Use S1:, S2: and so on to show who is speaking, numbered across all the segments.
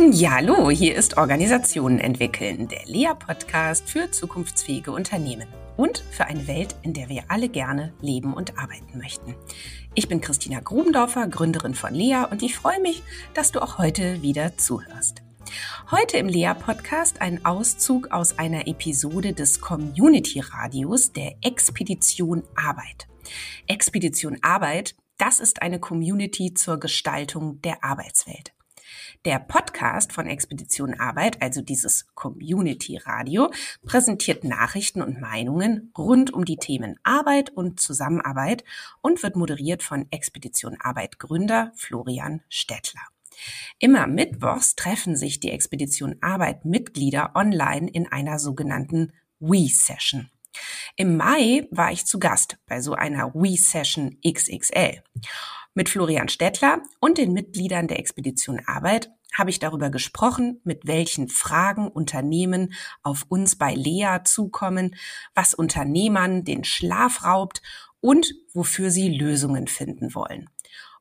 S1: Ja, hallo, hier ist Organisationen entwickeln, der Lea-Podcast für zukunftsfähige Unternehmen und für eine Welt, in der wir alle gerne leben und arbeiten möchten. Ich bin Christina Grubendorfer, Gründerin von Lea und ich freue mich, dass du auch heute wieder zuhörst. Heute im Lea-Podcast ein Auszug aus einer Episode des Community-Radios der Expedition Arbeit. Expedition Arbeit, das ist eine Community zur Gestaltung der Arbeitswelt. Der Podcast von Expedition Arbeit, also dieses Community Radio, präsentiert Nachrichten und Meinungen rund um die Themen Arbeit und Zusammenarbeit und wird moderiert von Expedition Arbeit Gründer Florian Stettler. Immer mittwochs treffen sich die Expedition Arbeit Mitglieder online in einer sogenannten We-Session. Im Mai war ich zu Gast bei so einer We-Session XXL. Mit Florian Stettler und den Mitgliedern der Expedition Arbeit habe ich darüber gesprochen, mit welchen Fragen Unternehmen auf uns bei Lea zukommen, was Unternehmern den Schlaf raubt und wofür sie Lösungen finden wollen.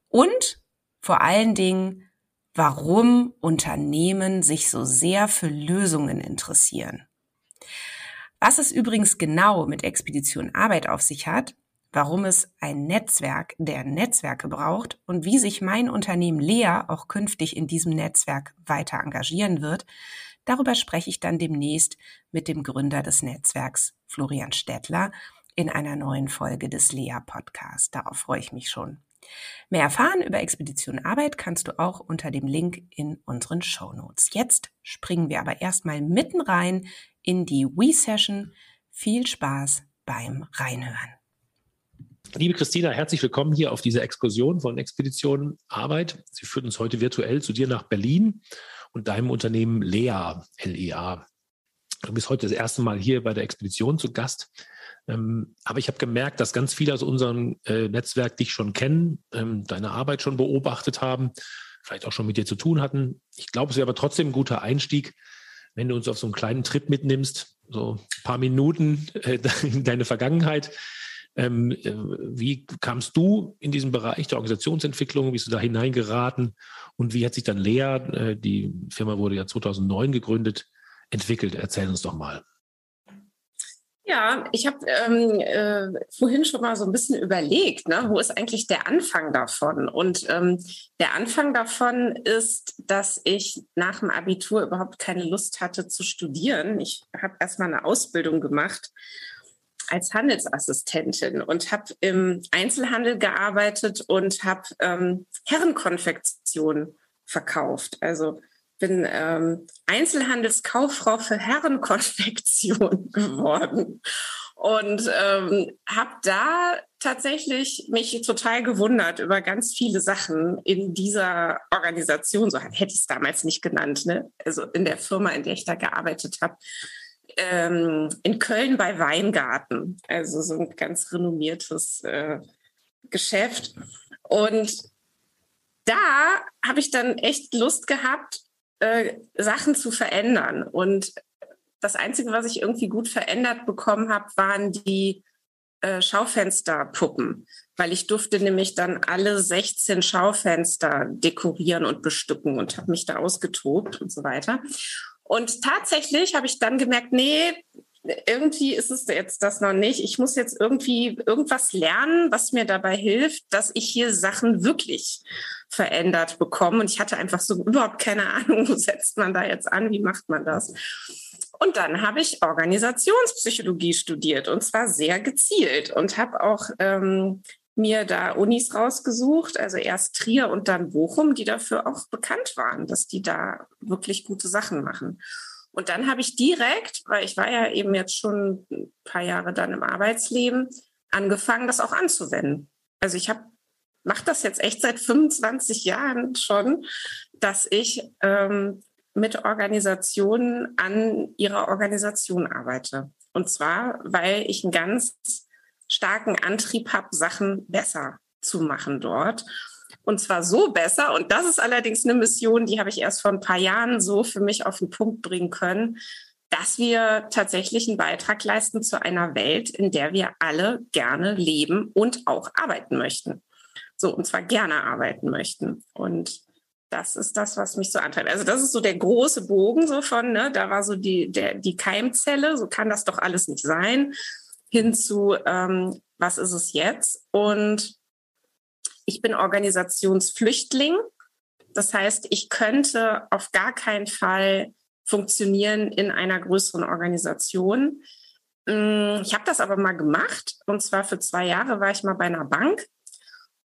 S1: Und vor allen Dingen, warum Unternehmen sich so sehr für Lösungen interessieren. Was es übrigens genau mit Expedition Arbeit auf sich hat, warum es ein Netzwerk der Netzwerke braucht und wie sich mein Unternehmen Lea auch künftig in diesem Netzwerk weiter engagieren wird, darüber spreche ich dann demnächst mit dem Gründer des Netzwerks, Florian Stettler, in einer neuen Folge des Lea Podcasts. Darauf freue ich mich schon. Mehr erfahren über Expedition Arbeit kannst du auch unter dem Link in unseren Show Notes. Jetzt springen wir aber erstmal mitten rein in die We-Session. Viel Spaß beim Reinhören.
S2: Liebe Christina, herzlich willkommen hier auf dieser Exkursion von Expedition Arbeit. Sie führt uns heute virtuell zu dir nach Berlin und deinem Unternehmen LEA, LEA. Du bist heute das erste Mal hier bei der Expedition zu Gast. Ähm, aber ich habe gemerkt, dass ganz viele aus unserem äh, Netzwerk dich schon kennen, ähm, deine Arbeit schon beobachtet haben, vielleicht auch schon mit dir zu tun hatten. Ich glaube, es wäre aber trotzdem ein guter Einstieg, wenn du uns auf so einen kleinen Trip mitnimmst, so ein paar Minuten äh, in deine Vergangenheit. Ähm, äh, wie kamst du in diesen Bereich der Organisationsentwicklung? Wie bist du da hineingeraten? Und wie hat sich dann Lea, äh, die Firma wurde ja 2009 gegründet, entwickelt? Erzähl uns doch mal.
S3: Ja, ich habe ähm, äh, vorhin schon mal so ein bisschen überlegt, ne, wo ist eigentlich der Anfang davon? Und ähm, der Anfang davon ist, dass ich nach dem Abitur überhaupt keine Lust hatte zu studieren. Ich habe erstmal eine Ausbildung gemacht als Handelsassistentin und habe im Einzelhandel gearbeitet und habe ähm, Herrenkonfektion verkauft. Also bin ähm, Einzelhandelskauffrau für Herrenkonfektion geworden und ähm, habe da tatsächlich mich total gewundert über ganz viele Sachen in dieser Organisation. So hätte ich es damals nicht genannt. Ne? Also in der Firma, in der ich da gearbeitet habe ähm, in Köln bei Weingarten, also so ein ganz renommiertes äh, Geschäft. Und da habe ich dann echt Lust gehabt, äh, Sachen zu verändern. Und das Einzige, was ich irgendwie gut verändert bekommen habe, waren die äh, Schaufensterpuppen, weil ich durfte nämlich dann alle 16 Schaufenster dekorieren und bestücken und habe mich da ausgetobt und so weiter. Und tatsächlich habe ich dann gemerkt, nee, irgendwie ist es jetzt das noch nicht. Ich muss jetzt irgendwie irgendwas lernen, was mir dabei hilft, dass ich hier Sachen wirklich verändert bekomme. Und ich hatte einfach so überhaupt keine Ahnung, wo setzt man da jetzt an, wie macht man das. Und dann habe ich Organisationspsychologie studiert und zwar sehr gezielt und habe auch ähm, mir da Unis rausgesucht, also erst Trier und dann Bochum, die dafür auch bekannt waren, dass die da wirklich gute Sachen machen. Und dann habe ich direkt, weil ich war ja eben jetzt schon ein paar Jahre dann im Arbeitsleben, angefangen, das auch anzuwenden. Also ich habe mache das jetzt echt seit 25 Jahren schon, dass ich ähm, mit Organisationen an ihrer Organisation arbeite. Und zwar, weil ich einen ganz starken Antrieb habe, Sachen besser zu machen dort. Und zwar so besser. Und das ist allerdings eine Mission, die habe ich erst vor ein paar Jahren so für mich auf den Punkt bringen können, dass wir tatsächlich einen Beitrag leisten zu einer Welt, in der wir alle gerne leben und auch arbeiten möchten. So, und zwar gerne arbeiten möchten. Und Das ist das, was mich so antreibt. Also das ist so der große Bogen so von, ne, da war so die, der, die Keimzelle, so kann das doch alles nicht sein, hin zu, ähm, was ist es jetzt? Und ich bin Organisationsflüchtling. Das heißt, ich könnte auf gar keinen Fall funktionieren in einer größeren Organisation. Mm, ich habe das aber mal gemacht und zwar für zwei Jahre war ich mal bei einer Bank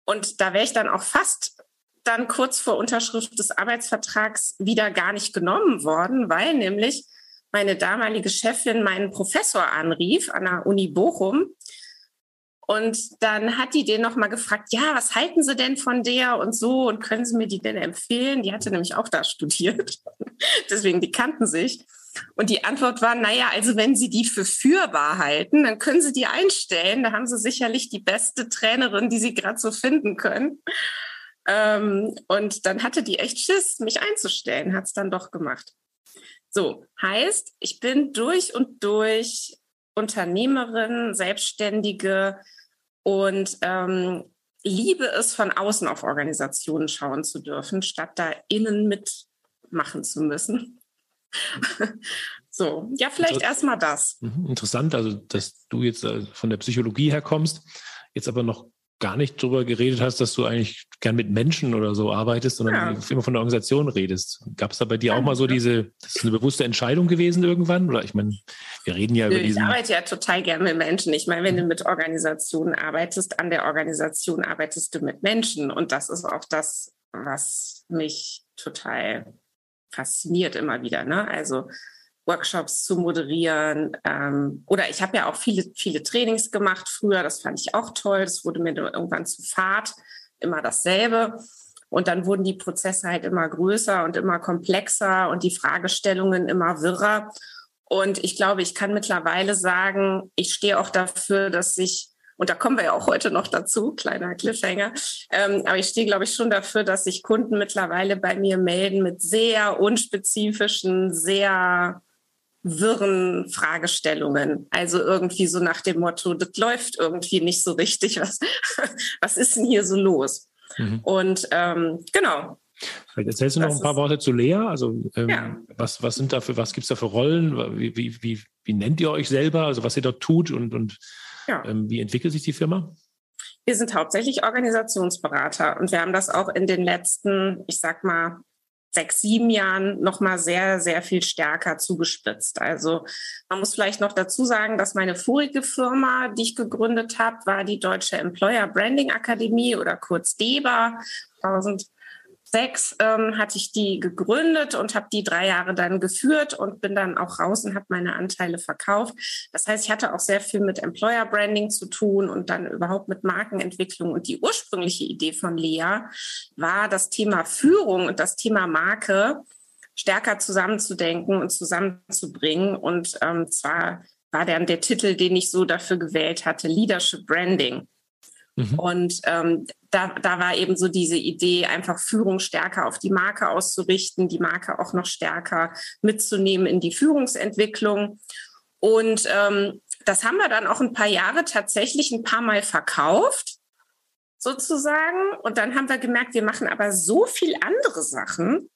S3: und da wäre ich dann auch fast dann kurz vor Unterschrift des Arbeitsvertrags wieder gar nicht genommen worden, weil nämlich meine damalige Chefin meinen Professor anrief an der Uni Bochum. Und dann hat die den nochmal gefragt, ja, was halten Sie denn von der und so und können Sie mir die denn empfehlen? Die hatte nämlich auch da studiert. Deswegen, die kannten sich. Und die Antwort war, naja, also wenn Sie die für führbar halten, dann können Sie die einstellen. Da haben Sie sicherlich die beste Trainerin, die Sie gerade so finden können. Ähm, und dann hatte die echt Schiss, mich einzustellen, hat es dann doch gemacht. So, heißt, ich bin durch und durch Unternehmerin, Selbstständige und ähm, liebe es, von außen auf Organisationen schauen zu dürfen, statt da innen mitmachen zu müssen. so, ja, vielleicht erstmal das.
S2: Mhm, interessant, also dass du jetzt äh, von der Psychologie her kommst, jetzt aber noch gar nicht drüber geredet hast, dass du eigentlich gern mit Menschen oder so arbeitest, sondern ja. immer von der Organisation redest. Gab es da bei dir auch mal so diese, das ist eine bewusste Entscheidung gewesen irgendwann? Oder ich meine, wir reden ja Nö, über diesen...
S3: Ich arbeite ja total gern mit Menschen. Ich meine, wenn du mit Organisationen arbeitest, an der Organisation arbeitest du mit Menschen. Und das ist auch das, was mich total fasziniert immer wieder. Ne? Also Workshops zu moderieren. Ähm, oder ich habe ja auch viele, viele Trainings gemacht früher. Das fand ich auch toll. Das wurde mir irgendwann zu fad. Immer dasselbe. Und dann wurden die Prozesse halt immer größer und immer komplexer und die Fragestellungen immer wirrer. Und ich glaube, ich kann mittlerweile sagen, ich stehe auch dafür, dass sich und da kommen wir ja auch heute noch dazu, kleiner Cliffhanger. Ähm, aber ich stehe, glaube ich, schon dafür, dass sich Kunden mittlerweile bei mir melden mit sehr unspezifischen, sehr wirren Fragestellungen. Also irgendwie so nach dem Motto, das läuft irgendwie nicht so richtig. Was, was ist denn hier so los? Mhm. Und ähm, genau.
S2: Vielleicht erzählst du noch ein paar Worte zu Lea. Also ähm, ja. was, was sind da für, was gibt es da für Rollen? Wie, wie, wie, wie nennt ihr euch selber? Also was ihr dort tut und, und ja. ähm, wie entwickelt sich die Firma?
S3: Wir sind hauptsächlich Organisationsberater und wir haben das auch in den letzten, ich sag mal, sechs, sieben Jahren noch mal sehr, sehr viel stärker zugespitzt. Also man muss vielleicht noch dazu sagen, dass meine vorige Firma, die ich gegründet habe, war die Deutsche Employer Branding Akademie oder kurz DEBA. 1000 sechs ähm, hatte ich die gegründet und habe die drei Jahre dann geführt und bin dann auch raus und habe meine Anteile verkauft. Das heißt, ich hatte auch sehr viel mit Employer Branding zu tun und dann überhaupt mit Markenentwicklung. Und die ursprüngliche Idee von Lea war das Thema Führung und das Thema Marke stärker zusammenzudenken und zusammenzubringen. Und ähm, zwar war dann der Titel, den ich so dafür gewählt hatte, Leadership Branding. Mhm. Und ähm, da, da war eben so diese Idee, einfach Führung stärker auf die Marke auszurichten, die Marke auch noch stärker mitzunehmen in die Führungsentwicklung. Und ähm, das haben wir dann auch ein paar Jahre tatsächlich ein paar Mal verkauft, sozusagen. Und dann haben wir gemerkt, wir machen aber so viel andere Sachen,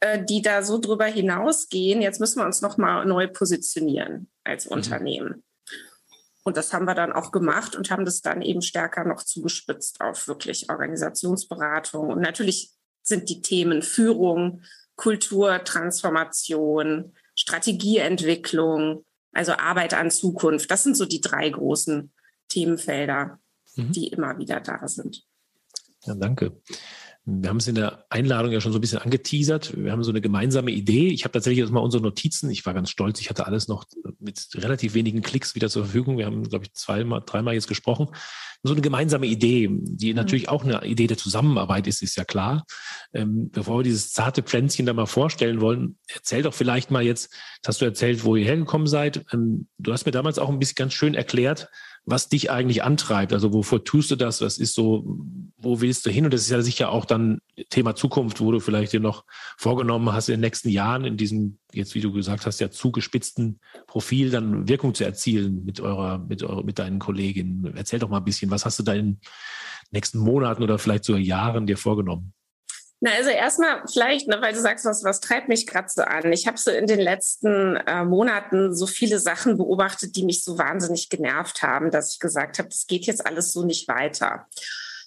S3: äh, die da so drüber hinausgehen. Jetzt müssen wir uns nochmal neu positionieren als mhm. Unternehmen. Und das haben wir dann auch gemacht und haben das dann eben stärker noch zugespitzt auf wirklich Organisationsberatung. Und natürlich sind die Themen Führung, Kultur, Transformation, Strategieentwicklung, also Arbeit an Zukunft. Das sind so die drei großen Themenfelder, mhm. die immer wieder da sind.
S2: Ja, danke. Wir haben es in der Einladung ja schon so ein bisschen angeteasert. Wir haben so eine gemeinsame Idee. Ich habe tatsächlich jetzt mal unsere Notizen. Ich war ganz stolz. Ich hatte alles noch mit relativ wenigen Klicks wieder zur Verfügung. Wir haben, glaube ich, zweimal, dreimal jetzt gesprochen. So eine gemeinsame Idee, die mhm. natürlich auch eine Idee der Zusammenarbeit ist, ist ja klar. Ähm, bevor wir dieses zarte Pflänzchen da mal vorstellen wollen, erzähl doch vielleicht mal jetzt, hast du erzählt, wo ihr hergekommen seid. Ähm, du hast mir damals auch ein bisschen ganz schön erklärt, was dich eigentlich antreibt. Also wovor tust du das? Was ist so, wo willst du hin? Und das ist ja sicher auch dann Thema Zukunft, wo du vielleicht dir noch vorgenommen hast, in den nächsten Jahren in diesem, jetzt wie du gesagt hast, ja zugespitzten Profil dann Wirkung zu erzielen mit eurer, mit eurer, mit deinen Kolleginnen. Erzähl doch mal ein bisschen, was hast du da in den nächsten Monaten oder vielleicht sogar Jahren dir vorgenommen?
S3: Na, also erstmal vielleicht, ne, weil du sagst, was, was treibt mich gerade so an? Ich habe so in den letzten äh, Monaten so viele Sachen beobachtet, die mich so wahnsinnig genervt haben, dass ich gesagt habe, das geht jetzt alles so nicht weiter.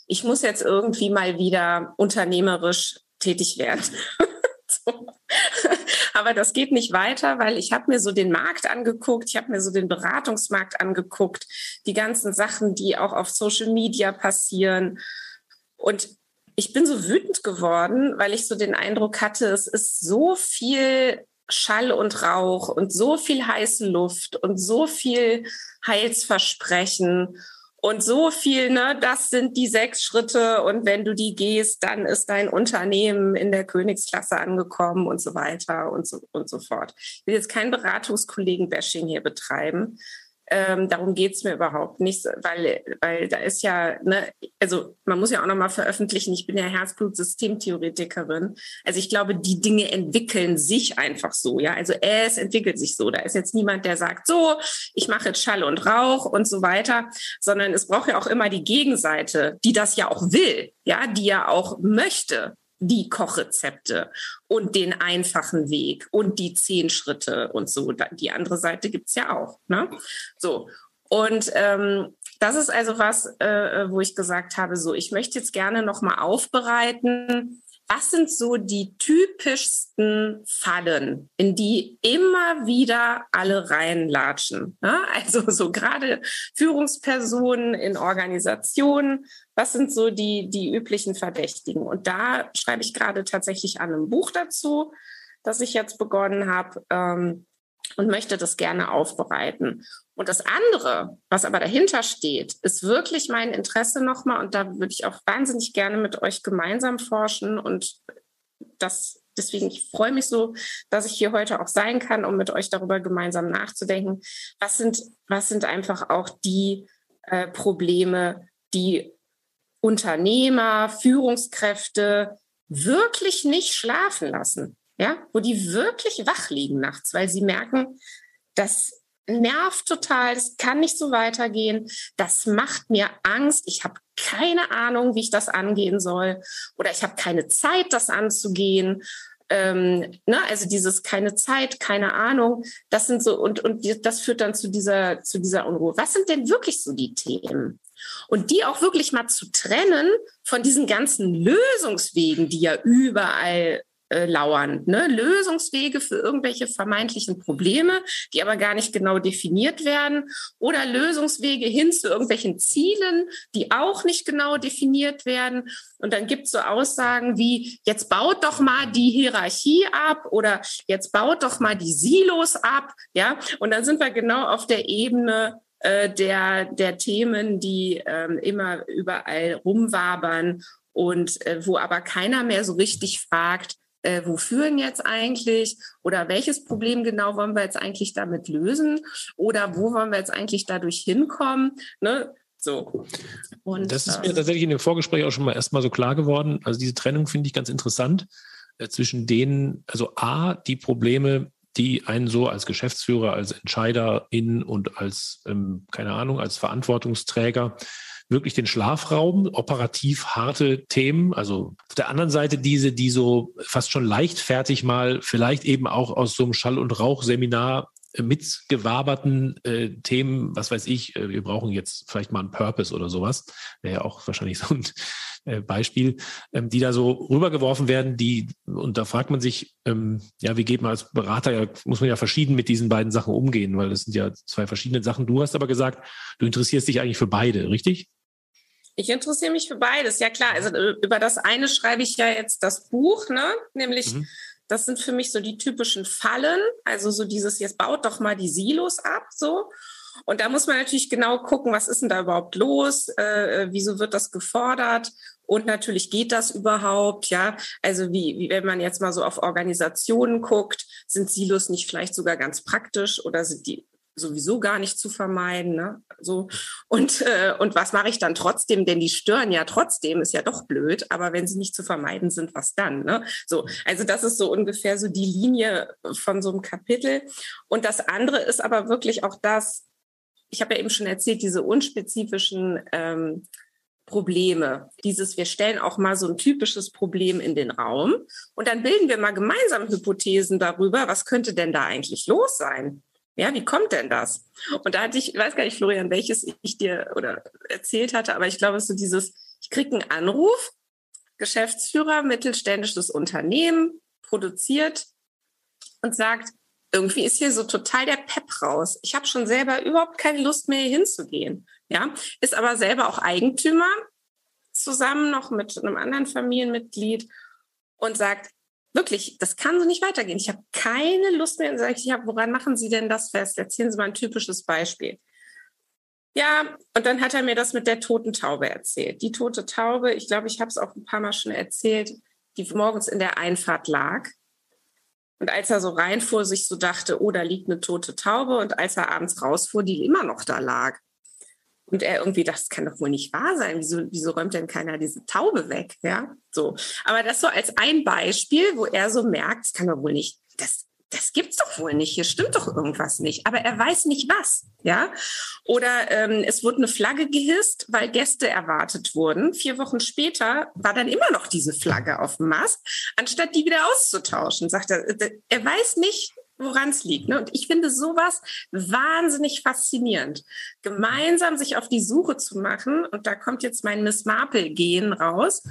S3: Ich muss jetzt irgendwie mal wieder unternehmerisch tätig werden. Aber das geht nicht weiter, weil ich habe mir so den Markt angeguckt, ich habe mir so den Beratungsmarkt angeguckt, die ganzen Sachen, die auch auf Social Media passieren. Und ich bin so wütend geworden, weil ich so den Eindruck hatte, es ist so viel Schall und Rauch und so viel heiße Luft und so viel Heilsversprechen und so viel, ne, das sind die sechs Schritte und wenn du die gehst, dann ist dein Unternehmen in der Königsklasse angekommen und so weiter und so, und so fort. Ich will jetzt kein Beratungskollegen-Bashing hier betreiben, ähm, darum geht's mir überhaupt nicht, weil, weil da ist ja, ne, also man muss ja auch nochmal veröffentlichen, ich bin ja Herzblut-Systemtheoretikerin. Also ich glaube, die Dinge entwickeln sich einfach so, ja. Also es entwickelt sich so. Da ist jetzt niemand, der sagt, so, ich mache jetzt Schall und Rauch und so weiter, sondern es braucht ja auch immer die Gegenseite, die das ja auch will, ja, die ja auch möchte die Kochrezepte und den einfachen Weg und die zehn Schritte und so. Die andere Seite gibt's ja auch. Ne? So. Und ähm, das ist also was, äh, wo ich gesagt habe, so, ich möchte jetzt gerne nochmal aufbereiten, was sind so die typischsten Fallen, in die immer wieder alle reinlatschen? Ne? Also so gerade Führungspersonen in Organisationen, was sind so die, die üblichen Verdächtigen? Und da schreibe ich gerade tatsächlich an einem Buch dazu, das ich jetzt begonnen habe ähm, und möchte das gerne aufbereiten. Und das andere, was aber dahinter steht, ist wirklich mein Interesse nochmal. Und da würde ich auch wahnsinnig gerne mit euch gemeinsam forschen. Und das, deswegen, ich freue mich so, dass ich hier heute auch sein kann, um mit euch darüber gemeinsam nachzudenken. Was sind, was sind einfach auch die äh, Probleme, die Unternehmer, Führungskräfte wirklich nicht schlafen lassen? Ja, wo die wirklich wach liegen nachts, weil sie merken, dass nervt total, das kann nicht so weitergehen, das macht mir Angst, ich habe keine Ahnung, wie ich das angehen soll oder ich habe keine Zeit, das anzugehen. Ähm, ne, also dieses keine Zeit, keine Ahnung, das sind so und und das führt dann zu dieser zu dieser Unruhe. Was sind denn wirklich so die Themen? Und die auch wirklich mal zu trennen von diesen ganzen Lösungswegen, die ja überall äh, lauern. Ne? Lösungswege für irgendwelche vermeintlichen Probleme, die aber gar nicht genau definiert werden. Oder Lösungswege hin zu irgendwelchen Zielen, die auch nicht genau definiert werden. Und dann gibt es so Aussagen wie, jetzt baut doch mal die Hierarchie ab oder jetzt baut doch mal die Silos ab. Ja, und dann sind wir genau auf der Ebene äh, der, der Themen, die ähm, immer überall rumwabern und äh, wo aber keiner mehr so richtig fragt, äh, wo führen jetzt eigentlich oder welches Problem genau wollen wir jetzt eigentlich damit lösen oder wo wollen wir jetzt eigentlich dadurch hinkommen. Ne? So.
S2: Und, das ist mir ähm, tatsächlich in dem Vorgespräch auch schon mal erstmal so klar geworden. Also diese Trennung finde ich ganz interessant äh, zwischen denen, also A, die Probleme, die einen so als Geschäftsführer, als Entscheiderin und als, ähm, keine Ahnung, als Verantwortungsträger wirklich den Schlafraum, operativ harte Themen. Also auf der anderen Seite diese, die so fast schon leichtfertig mal vielleicht eben auch aus so einem Schall- und Rauchseminar äh, mitgewaberten äh, Themen, was weiß ich, äh, wir brauchen jetzt vielleicht mal einen Purpose oder sowas, wäre ja auch wahrscheinlich so ein äh, Beispiel, ähm, die da so rübergeworfen werden, die, und da fragt man sich, ähm, ja, wie geht man als Berater, ja, muss man ja verschieden mit diesen beiden Sachen umgehen, weil das sind ja zwei verschiedene Sachen. Du hast aber gesagt, du interessierst dich eigentlich für beide, richtig?
S3: Ich interessiere mich für beides, ja klar. Also äh, über das eine schreibe ich ja jetzt das Buch, ne? Nämlich, mhm. das sind für mich so die typischen Fallen. Also so dieses, jetzt baut doch mal die Silos ab, so. Und da muss man natürlich genau gucken, was ist denn da überhaupt los? Äh, äh wieso wird das gefordert? Und natürlich geht das überhaupt, ja. Also wie, wie wenn man jetzt mal so auf Organisationen guckt, sind Silos nicht vielleicht sogar ganz praktisch oder sind die sowieso gar nicht zu vermeiden. Ne? So und äh, und was mache ich dann trotzdem? Denn die stören ja trotzdem, ist ja doch blöd. Aber wenn sie nicht zu vermeiden sind, was dann? Ne? So, also das ist so ungefähr so die Linie von so einem Kapitel. Und das andere ist aber wirklich auch das. Ich habe ja eben schon erzählt, diese unspezifischen ähm, Probleme. Dieses, wir stellen auch mal so ein typisches Problem in den Raum und dann bilden wir mal gemeinsam Hypothesen darüber, was könnte denn da eigentlich los sein? Ja, wie kommt denn das? Und da hatte ich, ich weiß gar nicht, Florian, welches ich dir oder erzählt hatte, aber ich glaube, es ist so dieses, ich kriege einen Anruf, Geschäftsführer, mittelständisches Unternehmen, produziert und sagt, irgendwie ist hier so total der Pep raus. Ich habe schon selber überhaupt keine Lust mehr hier hinzugehen. Ja, ist aber selber auch Eigentümer zusammen noch mit einem anderen Familienmitglied und sagt, wirklich, das kann so nicht weitergehen. Ich habe keine Lust mehr. Und sage ich, ja, woran machen Sie denn das fest? Erzählen Sie mal ein typisches Beispiel. Ja, und dann hat er mir das mit der toten Taube erzählt. Die tote Taube, ich glaube, ich habe es auch ein paar Mal schon erzählt, die morgens in der Einfahrt lag. Und als er so reinfuhr, sich so dachte, oh, da liegt eine tote Taube. Und als er abends rausfuhr, die immer noch da lag. Und er irgendwie dachte, das kann doch wohl nicht wahr sein. Wieso, wieso räumt denn keiner diese Taube weg? Ja, so. Aber das so als ein Beispiel, wo er so merkt, das kann doch wohl nicht, das, das gibt's doch wohl nicht. Hier stimmt doch irgendwas nicht. Aber er weiß nicht was. Ja. Oder ähm, es wurde eine Flagge gehisst, weil Gäste erwartet wurden. Vier Wochen später war dann immer noch diese Flagge auf dem Mast, anstatt die wieder auszutauschen. Sagt er, äh, er weiß nicht, woran es liegt. Ne? Und ich finde sowas wahnsinnig faszinierend. Gemeinsam sich auf die Suche zu machen, und da kommt jetzt mein Miss Marple-Gehen raus.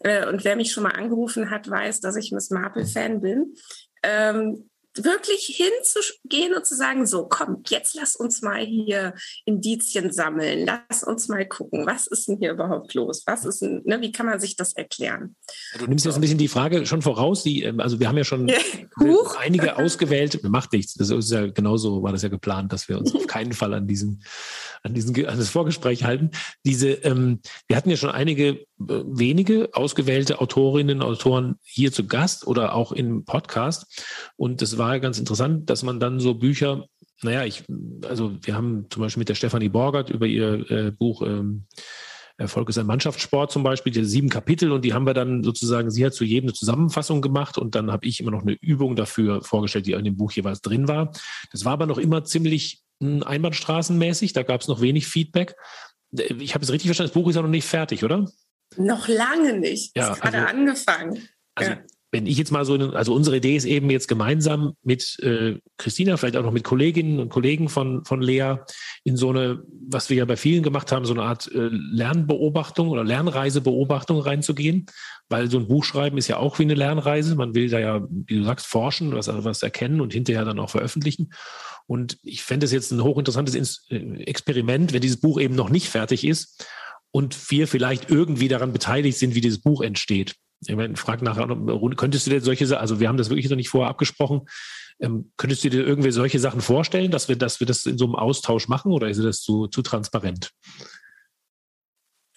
S3: Äh, und wer mich schon mal angerufen hat, weiß, dass ich Miss Marple-Fan bin. Ähm, wirklich hinzugehen und zu sagen, so, komm, jetzt lass uns mal hier Indizien sammeln, lass uns mal gucken, was ist denn hier überhaupt los? Was ist denn, ne, wie kann man sich das erklären?
S2: Du nimmst jetzt ein bisschen die Frage schon voraus, die, ähm, also wir haben ja schon einige ausgewählt, macht nichts. Das ist ja genauso, war das ja geplant, dass wir uns auf keinen Fall an diesen, an diesen, an das Vorgespräch halten. Diese, ähm, wir hatten ja schon einige wenige ausgewählte Autorinnen, Autoren hier zu Gast oder auch im Podcast und das war ganz interessant, dass man dann so Bücher, naja, ich, also wir haben zum Beispiel mit der Stefanie Borgert über ihr äh, Buch ähm, Erfolg ist ein Mannschaftssport zum Beispiel, die sieben Kapitel und die haben wir dann sozusagen, sie hat zu jedem eine Zusammenfassung gemacht und dann habe ich immer noch eine Übung dafür vorgestellt, die in dem Buch jeweils drin war. Das war aber noch immer ziemlich hm, einbahnstraßenmäßig, da gab es noch wenig Feedback. Ich habe es richtig verstanden, das Buch ist ja noch nicht fertig, oder?
S3: Noch lange nicht. Ja, ist gerade also, angefangen.
S2: Also ja wenn ich jetzt mal so, also unsere Idee ist eben jetzt gemeinsam mit äh, Christina, vielleicht auch noch mit Kolleginnen und Kollegen von, von Lea in so eine, was wir ja bei vielen gemacht haben, so eine Art äh, Lernbeobachtung oder Lernreisebeobachtung reinzugehen, weil so ein Buch schreiben ist ja auch wie eine Lernreise. Man will da ja, wie du sagst, forschen, was, was erkennen und hinterher dann auch veröffentlichen. Und ich fände es jetzt ein hochinteressantes äh, Experiment, wenn dieses Buch eben noch nicht fertig ist und wir vielleicht irgendwie daran beteiligt sind, wie dieses Buch entsteht. Ich meine, frag nachher, könntest du dir solche, also wir haben das wirklich noch nicht vorher abgesprochen, ähm, könntest du dir irgendwie solche Sachen vorstellen, dass wir, dass wir das in so einem Austausch machen oder ist das zu, zu transparent?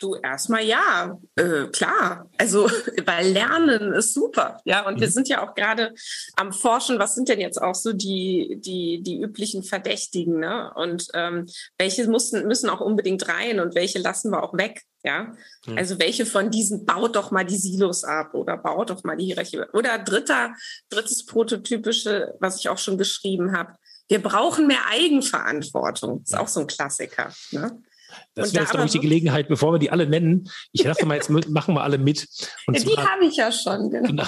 S3: Du erstmal ja, äh, klar. Also, weil Lernen ist super, ja. Und mhm. wir sind ja auch gerade am Forschen, was sind denn jetzt auch so die, die, die üblichen Verdächtigen, ne? Und ähm, welche müssen, müssen auch unbedingt rein und welche lassen wir auch weg, ja. Mhm. Also welche von diesen baut doch mal die Silos ab oder baut doch mal die Hierarchie. Oder dritter, drittes prototypische, was ich auch schon beschrieben habe. Wir brauchen mehr Eigenverantwortung. Ist auch so ein Klassiker. Ne?
S2: Das wäre jetzt, glaube ich, die Gelegenheit, bevor wir die alle nennen. Ich dachte mal, jetzt machen wir alle mit.
S3: Und die habe ich ja schon,
S2: genau. Genau.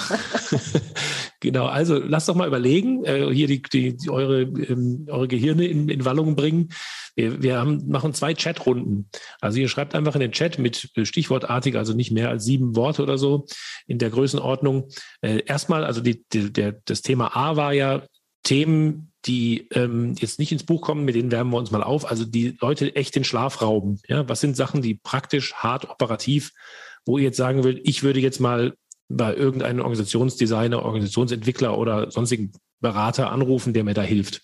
S2: genau, also lasst doch mal überlegen, äh, hier die, die, die eure, ähm, eure Gehirne in, in Wallung bringen. Wir, wir haben, machen zwei Chatrunden. Also ihr schreibt einfach in den Chat mit stichwortartig, also nicht mehr als sieben Worte oder so in der Größenordnung. Äh, erstmal, also die, die, der, das Thema A war ja Themen, die ähm, jetzt nicht ins Buch kommen, mit denen wärmen wir uns mal auf. Also die Leute echt den Schlaf rauben. Ja, was sind Sachen, die praktisch, hart, operativ, wo ihr jetzt sagen will, ich würde jetzt mal bei irgendeinem Organisationsdesigner, Organisationsentwickler oder sonstigen Berater anrufen, der mir da hilft.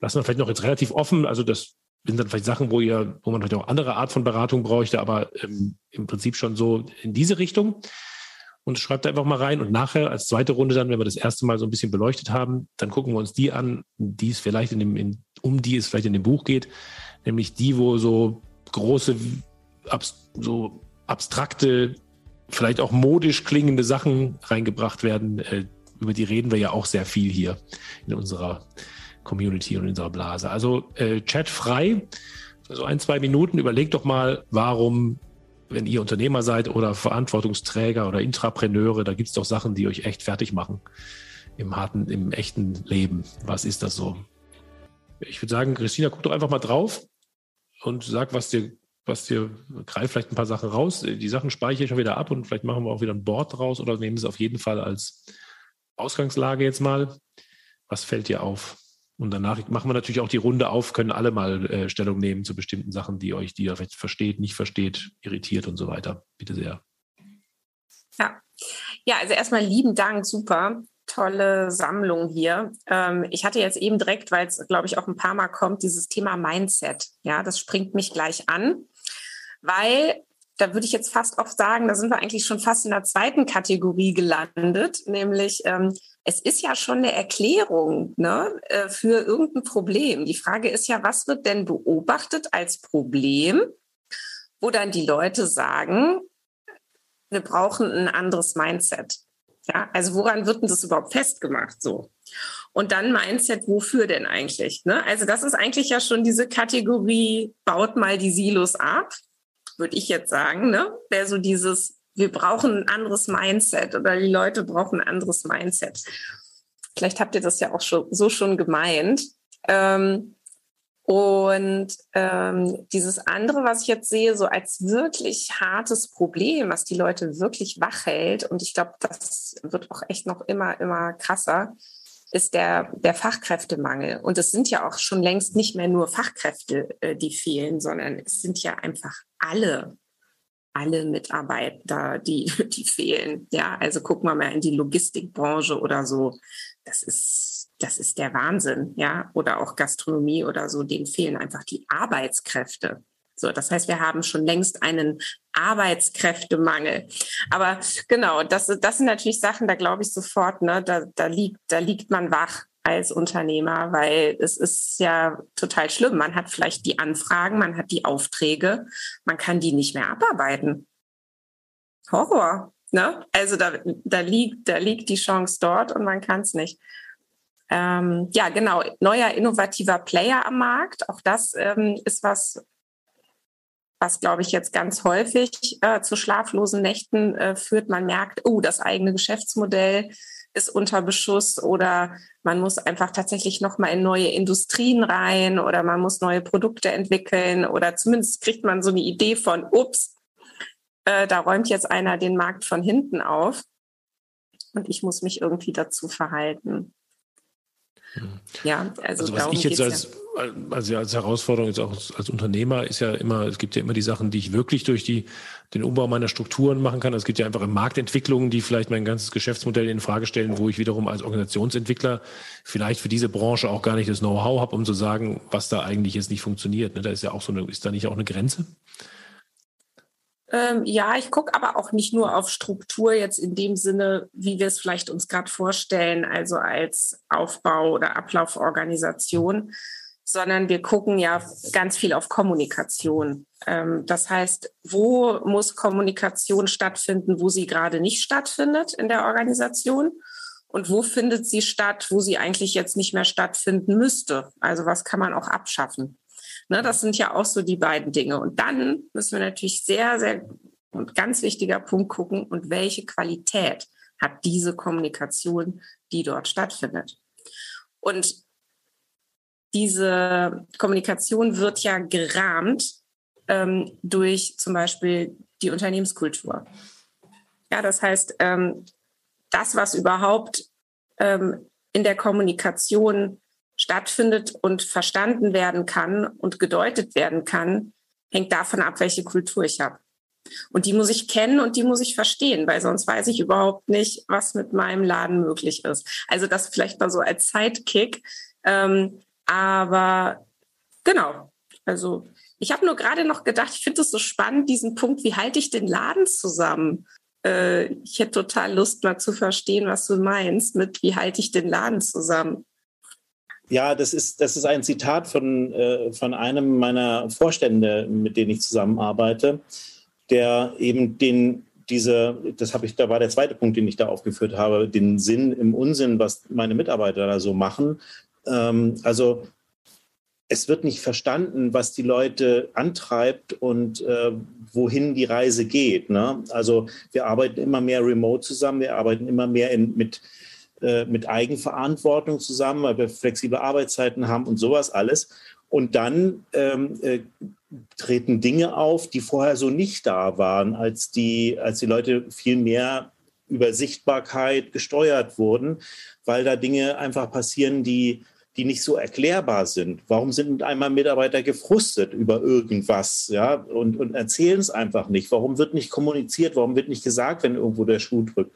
S2: Lassen wir vielleicht noch jetzt relativ offen. Also das sind dann vielleicht Sachen, wo ihr, wo man vielleicht auch andere Art von Beratung bräuchte, aber ähm, im Prinzip schon so in diese Richtung und schreibt einfach mal rein. Und nachher als zweite Runde dann, wenn wir das erste Mal so ein bisschen beleuchtet haben, dann gucken wir uns die an, die es vielleicht in dem, in, um die es vielleicht in dem Buch geht, nämlich die, wo so große, abs, so abstrakte, vielleicht auch modisch klingende Sachen reingebracht werden. Äh, über die reden wir ja auch sehr viel hier in unserer Community und in unserer Blase. Also äh, Chat frei, so ein, zwei Minuten. Überleg doch mal, warum wenn ihr Unternehmer seid oder Verantwortungsträger oder Intrapreneure, da gibt es doch Sachen, die euch echt fertig machen im harten, im echten Leben. Was ist das so? Ich würde sagen, Christina, guck doch einfach mal drauf und sag, was dir, was dir, greif vielleicht ein paar Sachen raus. Die Sachen speichere ich schon wieder ab und vielleicht machen wir auch wieder ein Board draus oder nehmen es auf jeden Fall als Ausgangslage jetzt mal. Was fällt dir auf? Und danach machen wir natürlich auch die Runde auf, können alle mal äh, Stellung nehmen zu bestimmten Sachen, die euch, die ihr vielleicht versteht, nicht versteht, irritiert und so weiter. Bitte sehr.
S3: Ja, ja also erstmal lieben Dank, super. Tolle Sammlung hier. Ähm, ich hatte jetzt eben direkt, weil es, glaube ich, auch ein paar Mal kommt, dieses Thema Mindset. Ja, das springt mich gleich an, weil da würde ich jetzt fast auch sagen, da sind wir eigentlich schon fast in der zweiten Kategorie gelandet, nämlich ähm, es ist ja schon eine Erklärung ne, äh, für irgendein Problem. Die Frage ist ja, was wird denn beobachtet als Problem, wo dann die Leute sagen, wir brauchen ein anderes Mindset. Ja, also woran wird denn das überhaupt festgemacht so? Und dann Mindset, wofür denn eigentlich? Ne? Also das ist eigentlich ja schon diese Kategorie, baut mal die Silos ab würde ich jetzt sagen, ne? Wäre so dieses, wir brauchen ein anderes Mindset oder die Leute brauchen ein anderes Mindset. Vielleicht habt ihr das ja auch schon, so schon gemeint. Ähm, und ähm, dieses andere, was ich jetzt sehe, so als wirklich hartes Problem, was die Leute wirklich wach hält, und ich glaube, das wird auch echt noch immer, immer krasser, ist der, der Fachkräftemangel. Und es sind ja auch schon längst nicht mehr nur Fachkräfte, äh, die fehlen, sondern es sind ja einfach alle, alle Mitarbeiter, die, die fehlen. Ja, also gucken wir mal in die Logistikbranche oder so. Das ist, das ist der Wahnsinn. Ja, oder auch Gastronomie oder so. Denen fehlen einfach die Arbeitskräfte. So, das heißt, wir haben schon längst einen Arbeitskräftemangel. Aber genau, das, das sind natürlich Sachen, da glaube ich sofort, ne, da, da liegt, da liegt man wach als Unternehmer, weil es ist ja total schlimm. Man hat vielleicht die Anfragen, man hat die Aufträge, man kann die nicht mehr abarbeiten. Horror, ne? Also da, da liegt, da liegt die Chance dort und man kann es nicht. Ähm, ja, genau. Neuer innovativer Player am Markt. Auch das ähm, ist was, was, glaube ich, jetzt ganz häufig äh, zu schlaflosen Nächten äh, führt. Man merkt, oh, das eigene Geschäftsmodell ist unter Beschuss oder man muss einfach tatsächlich nochmal in neue Industrien rein oder man muss neue Produkte entwickeln oder zumindest kriegt man so eine Idee von, ups, äh, da räumt jetzt einer den Markt von hinten auf und ich muss mich irgendwie dazu verhalten.
S2: Hm. Ja, also, also was ich jetzt als, ja. also als Herausforderung jetzt auch als Unternehmer ist ja immer, es gibt ja immer die Sachen, die ich wirklich durch die, den Umbau meiner Strukturen machen kann. Es gibt ja einfach Marktentwicklungen, die vielleicht mein ganzes Geschäftsmodell in Frage stellen, wo ich wiederum als Organisationsentwickler vielleicht für diese Branche auch gar nicht das Know-how habe, um zu sagen, was da eigentlich jetzt nicht funktioniert. Ne, da ist ja auch so eine, ist da nicht auch eine Grenze?
S3: Ähm, ja, ich gucke aber auch nicht nur auf Struktur jetzt in dem Sinne, wie wir es vielleicht uns gerade vorstellen, also als Aufbau oder Ablauforganisation, sondern wir gucken ja ganz viel auf Kommunikation. Ähm, das heißt, wo muss Kommunikation stattfinden, wo sie gerade nicht stattfindet in der Organisation? Und wo findet sie statt, wo sie eigentlich jetzt nicht mehr stattfinden müsste? Also was kann man auch abschaffen? Ne, das sind ja auch so die beiden Dinge. Und dann müssen wir natürlich sehr, sehr und ganz wichtiger Punkt gucken, und welche Qualität hat diese Kommunikation, die dort stattfindet. Und diese Kommunikation wird ja gerahmt ähm, durch zum Beispiel die Unternehmenskultur. Ja, das heißt, ähm, das, was überhaupt ähm, in der Kommunikation stattfindet und verstanden werden kann und gedeutet werden kann, hängt davon ab, welche Kultur ich habe. Und die muss ich kennen und die muss ich verstehen, weil sonst weiß ich überhaupt nicht, was mit meinem Laden möglich ist. Also das vielleicht mal so als Sidekick. Ähm, aber genau, also ich habe nur gerade noch gedacht, ich finde es so spannend, diesen Punkt, wie halte ich den Laden zusammen? Äh, ich hätte total Lust, mal zu verstehen, was du meinst mit, wie halte ich den Laden zusammen?
S4: Ja, das ist, das ist ein Zitat von, äh, von einem meiner Vorstände, mit denen ich zusammenarbeite, der eben den, diese, das habe ich, da war der zweite Punkt, den ich da aufgeführt habe, den Sinn im Unsinn, was meine Mitarbeiter da so machen. Ähm, also es wird nicht verstanden, was die Leute antreibt und äh, wohin die Reise geht. Ne? Also wir arbeiten immer mehr remote zusammen, wir arbeiten immer mehr in, mit, äh, mit Eigenverantwortung zusammen, weil wir flexible Arbeitszeiten haben und sowas alles. Und dann ähm, äh, treten Dinge auf, die vorher so nicht da waren, als die, als die Leute viel mehr über Sichtbarkeit gesteuert wurden, weil da Dinge einfach passieren, die die nicht so erklärbar sind. Warum sind einmal Mitarbeiter gefrustet über irgendwas, ja, und, und erzählen es einfach nicht? Warum wird nicht kommuniziert? Warum wird nicht gesagt, wenn irgendwo der Schuh drückt?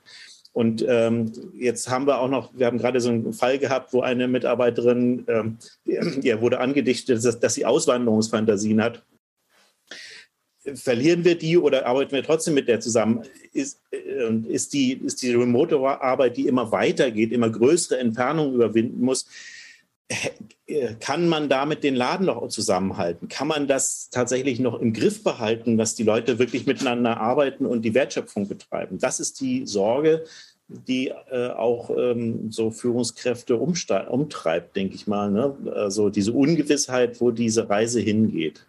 S4: Und ähm, jetzt haben wir auch noch, wir haben gerade so einen Fall gehabt, wo eine Mitarbeiterin, ähm, ihr wurde angedichtet, dass, dass sie Auswanderungsfantasien hat. Verlieren wir die oder arbeiten wir trotzdem mit der zusammen? Ist, äh, ist, die, ist die Remote-Arbeit, die immer weitergeht, immer größere Entfernungen überwinden muss, kann man damit den Laden noch zusammenhalten? Kann man das tatsächlich noch im Griff behalten, dass die Leute wirklich miteinander arbeiten und die Wertschöpfung betreiben? Das ist die Sorge, die äh, auch ähm, so Führungskräfte umtreibt, denke ich mal. Ne? Also diese Ungewissheit, wo diese Reise hingeht.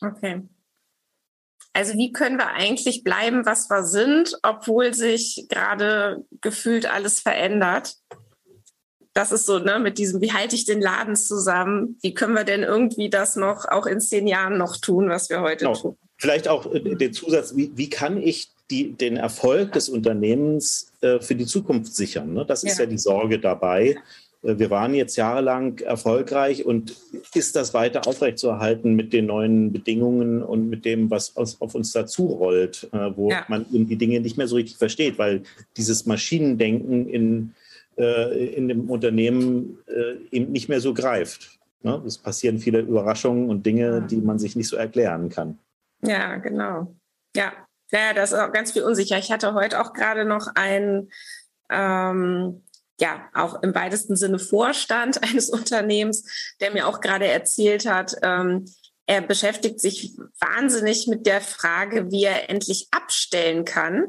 S3: Okay. Also wie können wir eigentlich bleiben, was wir sind, obwohl sich gerade gefühlt alles verändert? Das ist so, ne, mit diesem, wie halte ich den Laden zusammen? Wie können wir denn irgendwie das noch auch in zehn Jahren noch tun, was wir heute genau. tun?
S4: Vielleicht auch äh, den Zusatz, wie, wie kann ich die, den Erfolg des Unternehmens äh, für die Zukunft sichern? Ne? Das ist ja. ja die Sorge dabei. Äh, wir waren jetzt jahrelang erfolgreich und ist das weiter aufrechtzuerhalten mit den neuen Bedingungen und mit dem, was aus, auf uns dazu rollt, äh, wo ja. man die Dinge nicht mehr so richtig versteht, weil dieses Maschinendenken in in dem Unternehmen äh, eben nicht mehr so greift. Ne? Es passieren viele Überraschungen und Dinge, die man sich nicht so erklären kann.
S3: Ja, genau. Ja, ja, das ist auch ganz viel unsicher. Ich hatte heute auch gerade noch einen, ähm, ja, auch im weitesten Sinne Vorstand eines Unternehmens, der mir auch gerade erzählt hat, ähm, er beschäftigt sich wahnsinnig mit der Frage, wie er endlich abstellen kann,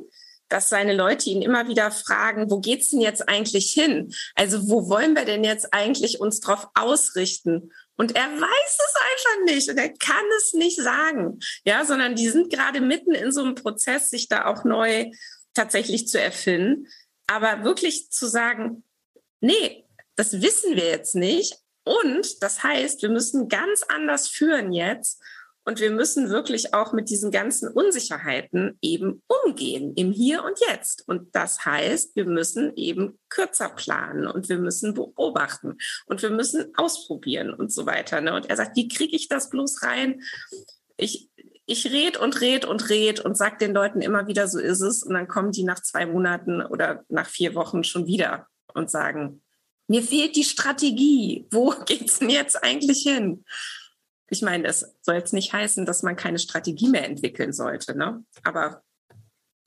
S3: dass seine Leute ihn immer wieder fragen, wo geht's denn jetzt eigentlich hin? Also wo wollen wir denn jetzt eigentlich uns drauf ausrichten? Und er weiß es einfach nicht und er kann es nicht sagen. Ja, sondern die sind gerade mitten in so einem Prozess, sich da auch neu tatsächlich zu erfinden. Aber wirklich zu sagen, nee, das wissen wir jetzt nicht. Und das heißt, wir müssen ganz anders führen jetzt und wir müssen wirklich auch mit diesen ganzen Unsicherheiten eben umgehen im Hier und Jetzt. Und das heißt, wir müssen eben kürzer planen und wir müssen beobachten und wir müssen ausprobieren und so weiter. Ne? Und er sagt, wie kriege ich das bloß rein? Ich, ich red und red und red und sag den Leuten immer wieder, so ist es. Und dann kommen die nach zwei Monaten oder nach vier Wochen schon wieder und sagen, mir fehlt die Strategie. Wo geht's denn jetzt eigentlich hin? Ich meine, das soll jetzt nicht heißen, dass man keine Strategie mehr entwickeln sollte, ne? aber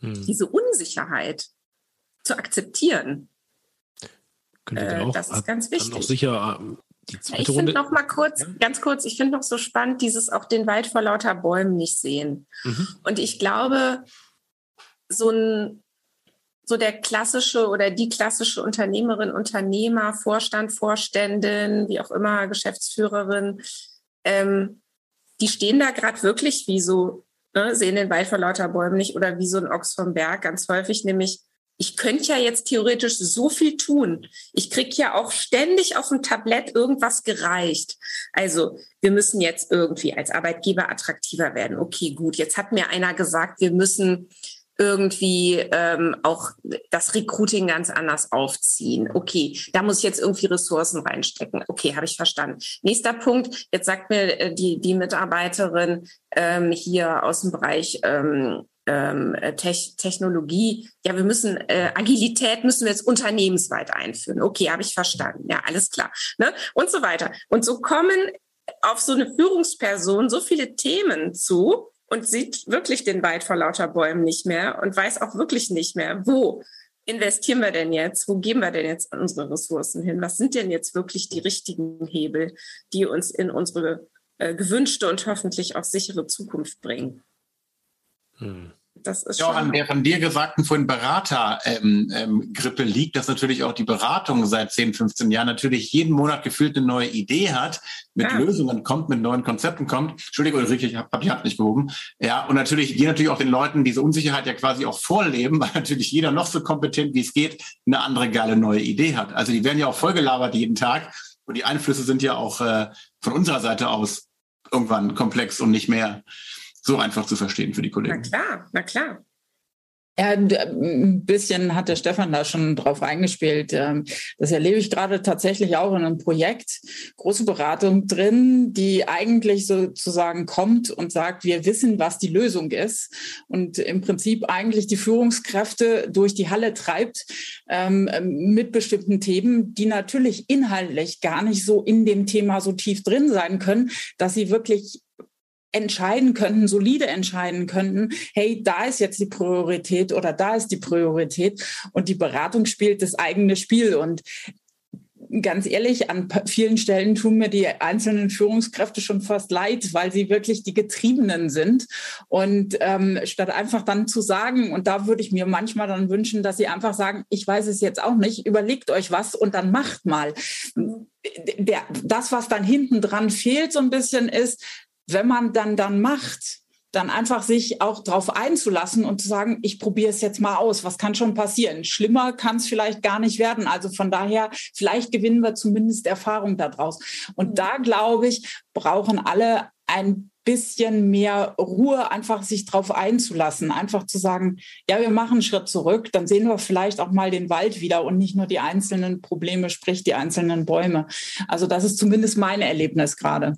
S3: hm. diese Unsicherheit zu akzeptieren, äh, auch, das ist ganz wichtig.
S2: Noch sicher ähm,
S3: die zweite ich finde noch mal kurz, ja? ganz kurz, ich finde noch so spannend, dieses auch den Wald vor lauter Bäumen nicht sehen. Mhm. Und ich glaube, so ein so der klassische oder die klassische Unternehmerin, Unternehmer, Vorstand, Vorständin, wie auch immer, Geschäftsführerin, ähm, die stehen da gerade wirklich wie so, ne, sehen den Wald vor lauter Bäumen nicht oder wie so ein Ochs vom Berg, ganz häufig nämlich, ich könnte ja jetzt theoretisch so viel tun. Ich krieg ja auch ständig auf dem Tablett irgendwas gereicht. Also wir müssen jetzt irgendwie als Arbeitgeber attraktiver werden. Okay, gut. Jetzt hat mir einer gesagt, wir müssen irgendwie ähm, auch das Recruiting ganz anders aufziehen. Okay, da muss ich jetzt irgendwie Ressourcen reinstecken. Okay, habe ich verstanden. Nächster Punkt, jetzt sagt mir äh, die, die Mitarbeiterin ähm, hier aus dem Bereich ähm, ähm, Te Technologie, ja, wir müssen äh, Agilität müssen wir jetzt unternehmensweit einführen. Okay, habe ich verstanden. Ja, alles klar. Ne? Und so weiter. Und so kommen auf so eine Führungsperson so viele Themen zu, und sieht wirklich den Wald vor lauter Bäumen nicht mehr und weiß auch wirklich nicht mehr, wo investieren wir denn jetzt? Wo geben wir denn jetzt unsere Ressourcen hin? Was sind denn jetzt wirklich die richtigen Hebel, die uns in unsere äh, gewünschte und hoffentlich auch sichere Zukunft bringen?
S2: Hm.
S5: Das ist ja, auch an der von dir gesagten vorhin Beratergrippe ähm, ähm, liegt, dass natürlich auch die Beratung seit 10, 15 Jahren natürlich jeden Monat gefühlt eine neue Idee hat, mit ja. Lösungen kommt, mit neuen Konzepten kommt. Entschuldigung, Ulrike, ich habe hab die Hand nicht gehoben. Ja, und natürlich, die natürlich auch den Leuten diese Unsicherheit ja quasi auch vorleben, weil natürlich jeder noch so kompetent, wie es geht, eine andere geile neue Idee hat. Also die werden ja auch vollgelabert jeden Tag. Und die Einflüsse sind ja auch äh, von unserer Seite aus irgendwann komplex und nicht mehr so einfach zu verstehen für die Kollegen.
S3: Na klar, na klar.
S6: Ja, ein bisschen hat der Stefan da schon drauf eingespielt. Ähm, das erlebe ich gerade tatsächlich auch in einem Projekt. Große Beratung drin, die eigentlich sozusagen kommt und sagt, wir wissen, was die Lösung ist und im Prinzip eigentlich die Führungskräfte durch die Halle treibt ähm, mit bestimmten Themen, die natürlich inhaltlich gar nicht so in dem Thema so tief drin sein können, dass sie wirklich entscheiden könnten, solide entscheiden könnten, hey, da ist jetzt die Priorität oder da ist die Priorität und die Beratung spielt das eigene Spiel und ganz ehrlich, an vielen Stellen tun mir die einzelnen Führungskräfte schon fast leid, weil sie wirklich die Getriebenen sind. Und ähm, statt einfach dann zu sagen, und da würde ich mir manchmal dann wünschen, dass sie einfach sagen, ich weiß es jetzt auch nicht, überlegt euch was und dann macht mal. Der, das, was dann hinten dran fehlt so ein bisschen ist, wenn man dann dann macht, dann einfach sich auch darauf einzulassen und zu sagen, ich probiere es jetzt mal aus. Was kann schon passieren? Schlimmer kann es vielleicht gar nicht werden. Also von daher, vielleicht gewinnen wir zumindest Erfahrung daraus. Und da glaube ich, brauchen alle ein bisschen mehr Ruhe, einfach sich darauf einzulassen, einfach zu sagen, ja, wir machen einen Schritt zurück, dann sehen wir vielleicht auch mal den Wald wieder und nicht nur die einzelnen Probleme, sprich die einzelnen Bäume. Also das ist zumindest mein Erlebnis gerade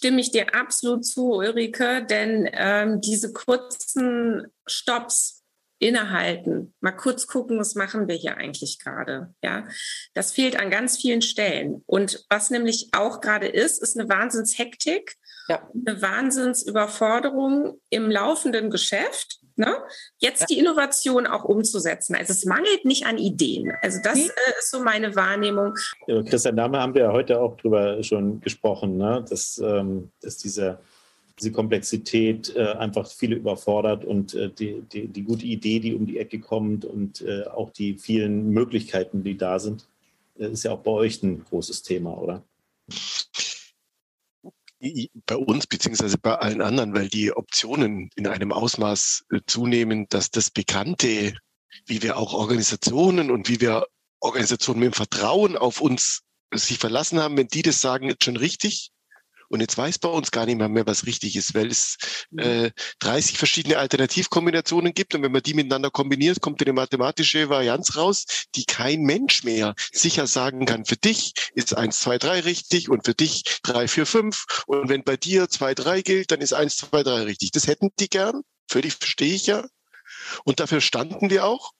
S3: stimme ich dir absolut zu, Ulrike, denn ähm, diese kurzen Stops innehalten, mal kurz gucken, was machen wir hier eigentlich gerade, ja, das fehlt an ganz vielen Stellen. Und was nämlich auch gerade ist, ist eine Wahnsinnshektik, ja. eine Wahnsinnsüberforderung im laufenden Geschäft Ne? Jetzt ja. die Innovation auch umzusetzen. Also es mangelt nicht an Ideen. Also das äh, ist so meine Wahrnehmung.
S4: Ja, Christian, da haben wir heute auch drüber schon gesprochen, ne? dass, ähm, dass diese, diese Komplexität äh, einfach viele überfordert und äh, die, die, die, gute Idee, die um die Ecke kommt und äh, auch die vielen Möglichkeiten, die da sind, äh, ist ja auch bei euch ein großes Thema, oder?
S7: Bei uns beziehungsweise bei allen anderen, weil die Optionen in einem Ausmaß äh, zunehmen, dass das Bekannte, wie wir auch Organisationen und wie wir Organisationen mit dem Vertrauen auf uns sich verlassen haben, wenn die das sagen, ist schon richtig, und jetzt weiß bei uns gar nicht mehr, mehr was richtig ist, weil es äh, 30 verschiedene Alternativkombinationen gibt. Und wenn man die miteinander kombiniert, kommt eine mathematische Varianz raus, die kein Mensch mehr sicher sagen kann. Für dich ist eins, zwei, drei richtig und für dich drei, vier, fünf. Und wenn bei dir zwei, drei gilt, dann ist eins, zwei, drei richtig. Das hätten die gern. Völlig verstehe ich ja. Und dafür standen wir auch.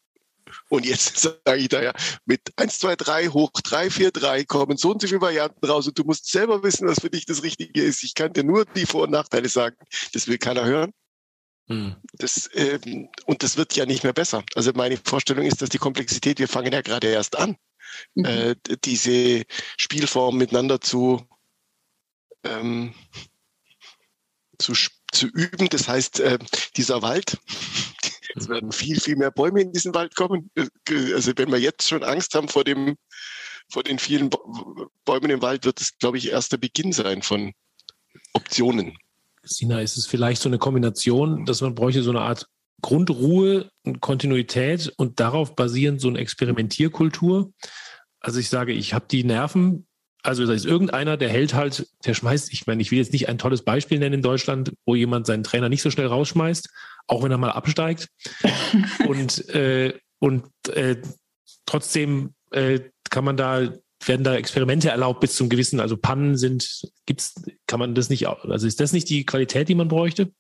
S7: Und jetzt sage ich da ja, mit 1, 2, 3 hoch 3, 4, 3 kommen so und so viele Varianten raus und du musst selber wissen, was für dich das Richtige ist. Ich kann dir nur die Vor- und Nachteile sagen. Das will keiner hören. Hm. Das, ähm, und das wird ja nicht mehr besser. Also meine Vorstellung ist, dass die Komplexität, wir fangen ja gerade erst an, mhm. äh, diese Spielform miteinander zu, ähm, zu, zu üben. Das heißt, äh, dieser Wald, es werden viel, viel mehr Bäume in diesen Wald kommen. Also wenn wir jetzt schon Angst haben vor dem, vor den vielen Bäumen im Wald, wird es, glaube ich, erst der Beginn sein von Optionen.
S2: Christina, ist es vielleicht so eine Kombination, dass man bräuchte so eine Art Grundruhe und Kontinuität und darauf basierend so eine Experimentierkultur? Also ich sage, ich habe die Nerven, also da ist irgendeiner, der hält halt, der schmeißt, ich meine, ich will jetzt nicht ein tolles Beispiel nennen in Deutschland, wo jemand seinen Trainer nicht so schnell rausschmeißt, auch wenn er mal absteigt. und äh, und äh, trotzdem äh, kann man da werden da Experimente erlaubt bis zum gewissen, also Pannen sind, gibt's, kann man das nicht, also ist das nicht die Qualität, die man bräuchte?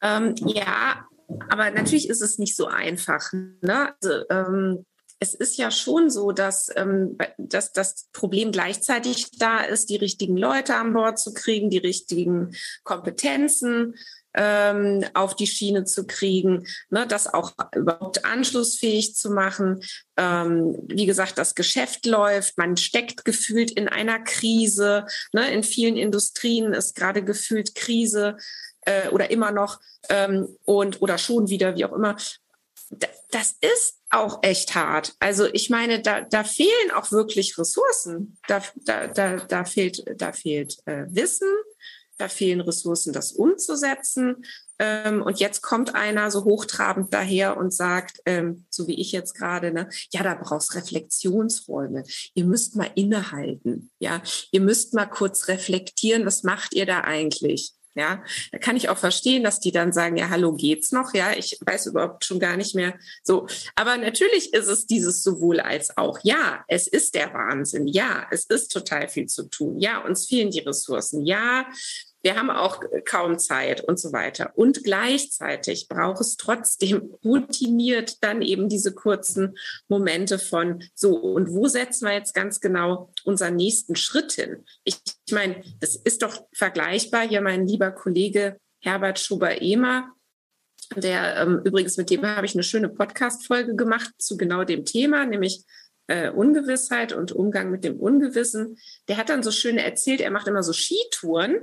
S3: Ähm, ja, aber natürlich ist es nicht so einfach. Ne? Also, ähm, es ist ja schon so, dass, ähm, dass das Problem gleichzeitig da ist, die richtigen Leute an Bord zu kriegen, die richtigen Kompetenzen ähm, auf die Schiene zu kriegen, ne, das auch überhaupt anschlussfähig zu machen. Ähm, wie gesagt, das Geschäft läuft, man steckt gefühlt in einer Krise. Ne, in vielen Industrien ist gerade gefühlt Krise. äh, oder immer noch ähm, und oder schon wieder, wie auch immer. Das ist auch echt hart. Also ich meine, da, da fehlen auch wirklich Ressourcen. Da, da, da, da fehlt, da fehlt äh, Wissen, da fehlen Ressourcen, das umzusetzen. Ähm, und jetzt kommt einer so hochtrabend daher und sagt, ähm, so wie ich jetzt gerade, ne, ja, da brauchst Reflexionsräume. Ihr müsst mal innehalten. Ja, ihr müsst mal kurz reflektieren. Was macht ihr da eigentlich? Ja, da kann ich auch verstehen, dass die dann sagen, ja, hallo, geht's noch? Ja, ich weiß überhaupt schon gar nicht mehr so. Aber natürlich ist es dieses sowohl als auch. Ja, es ist der Wahnsinn. Ja, es ist total viel zu tun. Ja, uns fehlen die Ressourcen. Ja, wir haben auch kaum Zeit und so weiter. Und gleichzeitig braucht es trotzdem routiniert dann eben diese kurzen Momente von so, und wo setzen wir jetzt ganz genau unseren nächsten Schritt hin? Ich, ich meine, das ist doch vergleichbar. Hier mein lieber Kollege Herbert Schuber-Ehmer, der ähm, übrigens mit dem habe ich eine schöne Podcast-Folge gemacht zu genau dem Thema, nämlich äh, Ungewissheit und Umgang mit dem Ungewissen. Der hat dann so schön erzählt, er macht immer so Skitouren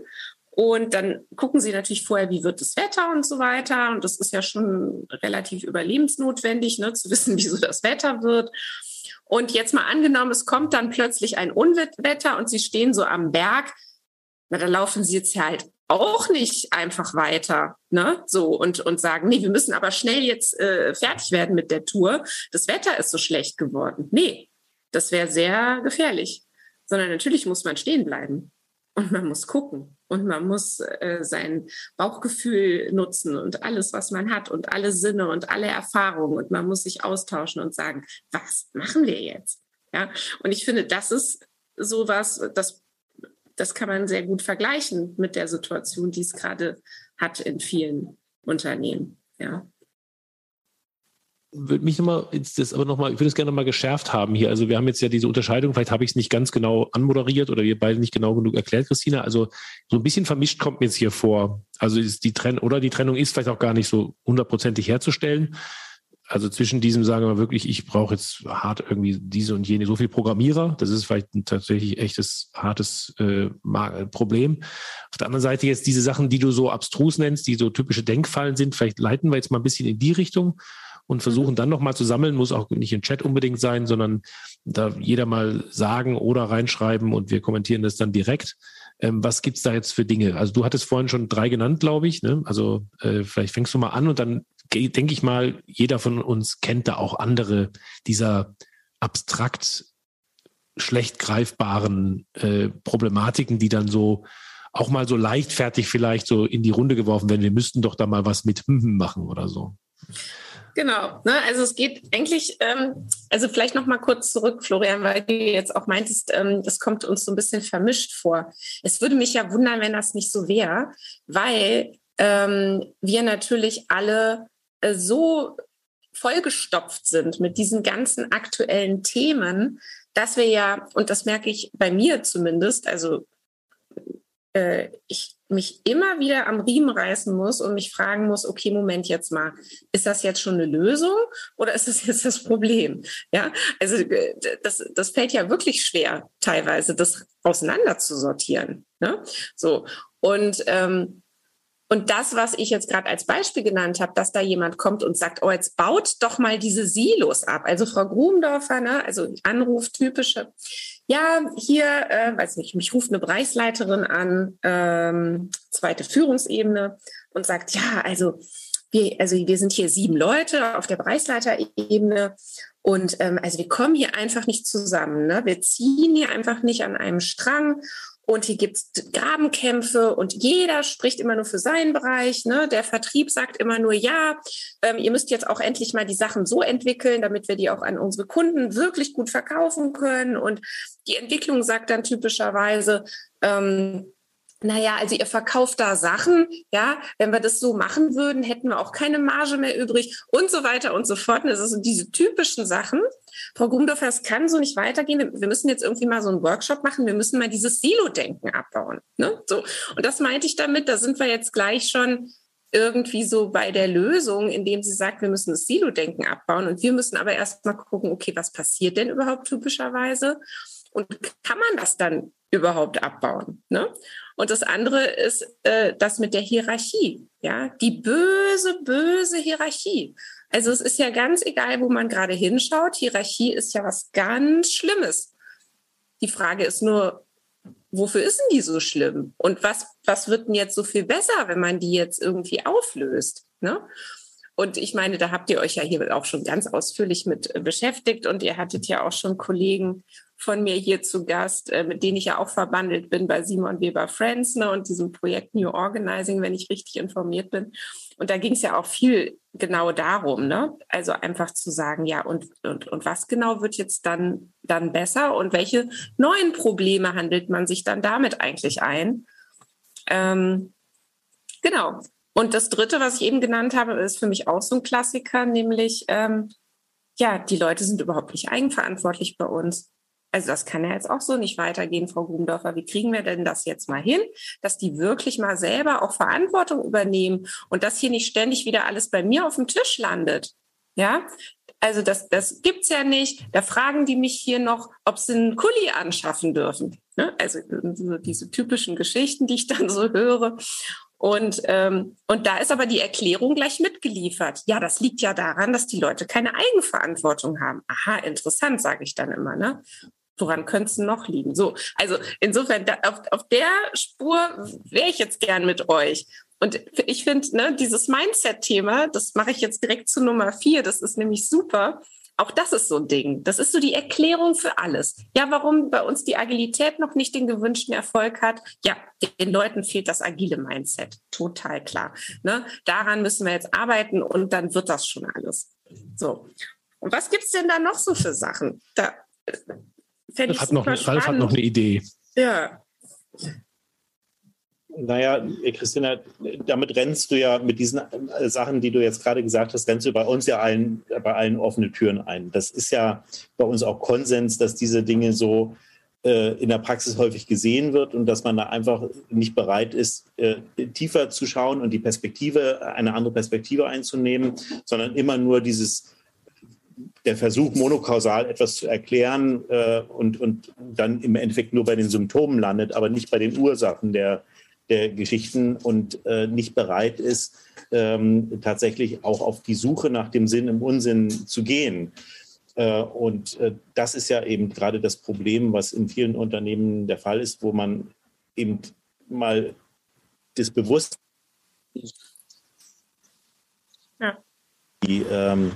S3: und dann gucken sie natürlich vorher, wie wird das Wetter und so weiter. Und das ist ja schon relativ überlebensnotwendig, ne, zu wissen, wie so das Wetter wird. Und jetzt mal angenommen, es kommt dann plötzlich ein Unwetter und sie stehen so am Berg. Na, da laufen sie jetzt halt auch nicht einfach weiter, ne? So und und sagen, nee, wir müssen aber schnell jetzt äh, fertig werden mit der Tour. Das Wetter ist so schlecht geworden. Nee, das wäre sehr gefährlich. Sondern natürlich muss man stehen bleiben und man muss gucken und man muss äh, sein Bauchgefühl nutzen und alles, was man hat und alle Sinne und alle Erfahrungen und man muss sich austauschen und sagen, was machen wir jetzt? Ja, und ich finde, das ist sowas, das, das kann man sehr gut vergleichen mit der Situation, die es gerade hat in vielen Unternehmen. Ja
S2: würde mich nochmal, das aber nochmal, ich würde es gerne nochmal geschärft haben hier. Also wir haben jetzt ja diese Unterscheidung, vielleicht habe ich es nicht ganz genau anmoderiert oder wir beide nicht genau genug erklärt, Christina. Also so ein bisschen vermischt kommt mir jetzt hier vor. Also ist die Trennung, oder die Trennung ist vielleicht auch gar nicht so hundertprozentig herzustellen. Also zwischen diesem sagen wir wirklich, ich brauche jetzt hart irgendwie diese und jene, so viel Programmierer. Das ist vielleicht ein tatsächlich echtes, hartes äh, Problem. Auf der anderen Seite jetzt diese Sachen, die du so abstrus nennst, die so typische Denkfallen sind, vielleicht leiten wir jetzt mal ein bisschen in die Richtung und versuchen dann nochmal zu sammeln, muss auch nicht im Chat unbedingt sein, sondern da jeder mal sagen oder reinschreiben und wir kommentieren das dann direkt. Ähm, was gibt's da jetzt für Dinge? Also du hattest vorhin schon drei genannt, glaube ich. Ne? Also äh, vielleicht fängst du mal an und dann denke ich mal, jeder von uns kennt da auch andere dieser abstrakt schlecht greifbaren äh, Problematiken, die dann so auch mal so leichtfertig vielleicht so in die Runde geworfen werden. Wir müssten doch da mal was mit machen oder so.
S3: Genau, ne? also es geht eigentlich, ähm, also vielleicht noch mal kurz zurück, Florian, weil du jetzt auch meintest, ähm, das kommt uns so ein bisschen vermischt vor. Es würde mich ja wundern, wenn das nicht so wäre, weil ähm, wir natürlich alle äh, so vollgestopft sind mit diesen ganzen aktuellen Themen, dass wir ja, und das merke ich bei mir zumindest, also äh, ich mich immer wieder am Riemen reißen muss und mich fragen muss, okay, Moment jetzt mal, ist das jetzt schon eine Lösung oder ist das jetzt das Problem? Ja, also äh, das, das fällt ja wirklich schwer, teilweise das auseinander zu sortieren. Ne? So. Und ähm, und das, was ich jetzt gerade als Beispiel genannt habe, dass da jemand kommt und sagt, oh, jetzt baut doch mal diese Silos ab. Also Frau Grumendorfer, ne, also Anruf typische, ja, hier, äh, weiß nicht, mich ruft eine Bereichsleiterin an, ähm, zweite Führungsebene und sagt, ja, also wir, also wir sind hier sieben Leute auf der Bereichsleiterebene und ähm, also wir kommen hier einfach nicht zusammen. Ne? Wir ziehen hier einfach nicht an einem Strang und hier gibt's Grabenkämpfe und jeder spricht immer nur für seinen Bereich. Ne? Der Vertrieb sagt immer nur, ja, ähm, ihr müsst jetzt auch endlich mal die Sachen so entwickeln, damit wir die auch an unsere Kunden wirklich gut verkaufen können. Und die Entwicklung sagt dann typischerweise, ähm, naja, also ihr verkauft da Sachen, ja, wenn wir das so machen würden, hätten wir auch keine Marge mehr übrig und so weiter und so fort. Und das sind diese typischen Sachen. Frau Gumdorfer, es kann so nicht weitergehen. Wir müssen jetzt irgendwie mal so einen Workshop machen. Wir müssen mal dieses Silo-Denken abbauen. Ne? So. Und das meinte ich damit, da sind wir jetzt gleich schon irgendwie so bei der Lösung, indem sie sagt, wir müssen das Silo-Denken abbauen und wir müssen aber erst mal gucken, okay, was passiert denn überhaupt typischerweise? Und kann man das dann überhaupt abbauen? Ne? Und das andere ist äh, das mit der Hierarchie. Ja, die böse, böse Hierarchie. Also es ist ja ganz egal, wo man gerade hinschaut. Hierarchie ist ja was ganz Schlimmes. Die Frage ist nur, wofür ist denn die so schlimm? Und was, was wird denn jetzt so viel besser, wenn man die jetzt irgendwie auflöst? Ne? Und ich meine, da habt ihr euch ja hier auch schon ganz ausführlich mit beschäftigt und ihr hattet ja auch schon Kollegen von mir hier zu Gast, äh, mit denen ich ja auch verbandelt bin bei Simon Weber Friends ne, und diesem Projekt New Organizing, wenn ich richtig informiert bin. Und da ging es ja auch viel genau darum, ne? Also einfach zu sagen, ja, und, und, und was genau wird jetzt dann, dann besser und welche neuen Probleme handelt man sich dann damit eigentlich ein? Ähm, genau. Und das Dritte, was ich eben genannt habe, ist für mich auch so ein Klassiker, nämlich, ähm, ja, die Leute sind überhaupt nicht eigenverantwortlich bei uns. Also das kann ja jetzt auch so nicht weitergehen, Frau Grubendorfer. Wie kriegen wir denn das jetzt mal hin, dass die wirklich mal selber auch Verantwortung übernehmen und dass hier nicht ständig wieder alles bei mir auf dem Tisch landet? Ja, also das, das gibt's ja nicht. Da fragen die mich hier noch, ob sie einen Kuli anschaffen dürfen. Ne? Also diese typischen Geschichten, die ich dann so höre. Und, ähm, und da ist aber die Erklärung gleich mitgeliefert. Ja, das liegt ja daran, dass die Leute keine Eigenverantwortung haben. Aha, interessant, sage ich dann immer. Ne? Woran könnte es noch liegen? So, also insofern, da, auf, auf der Spur wäre ich jetzt gern mit euch. Und ich finde, ne, dieses Mindset-Thema, das mache ich jetzt direkt zu Nummer vier, das ist nämlich super. Auch das ist so ein Ding. Das ist so die Erklärung für alles. Ja, warum bei uns die Agilität noch nicht den gewünschten Erfolg hat? Ja, den Leuten fehlt das agile Mindset. Total klar. Ne? Daran müssen wir jetzt arbeiten und dann wird das schon alles. So. Und was gibt's denn da noch so für Sachen? Da
S2: Ralf hat, noch, Ralf hat noch eine Idee.
S3: Ja.
S4: Naja, Christina, damit rennst du ja mit diesen äh, Sachen, die du jetzt gerade gesagt hast, rennst du bei uns ja allen, bei allen offene Türen ein. Das ist ja bei uns auch Konsens, dass diese Dinge so äh, in der Praxis häufig gesehen wird und dass man da einfach nicht bereit ist, äh, tiefer zu schauen und die Perspektive, eine andere Perspektive einzunehmen, sondern immer nur dieses der Versuch, monokausal etwas zu erklären äh, und, und dann im Endeffekt nur bei den Symptomen landet, aber nicht bei den Ursachen der, der Geschichten und äh, nicht bereit ist, ähm, tatsächlich auch auf die Suche nach dem Sinn im Unsinn zu gehen. Äh, und äh, das ist ja eben gerade das Problem, was in vielen Unternehmen der Fall ist, wo man eben mal das Bewusstsein ja. die ähm,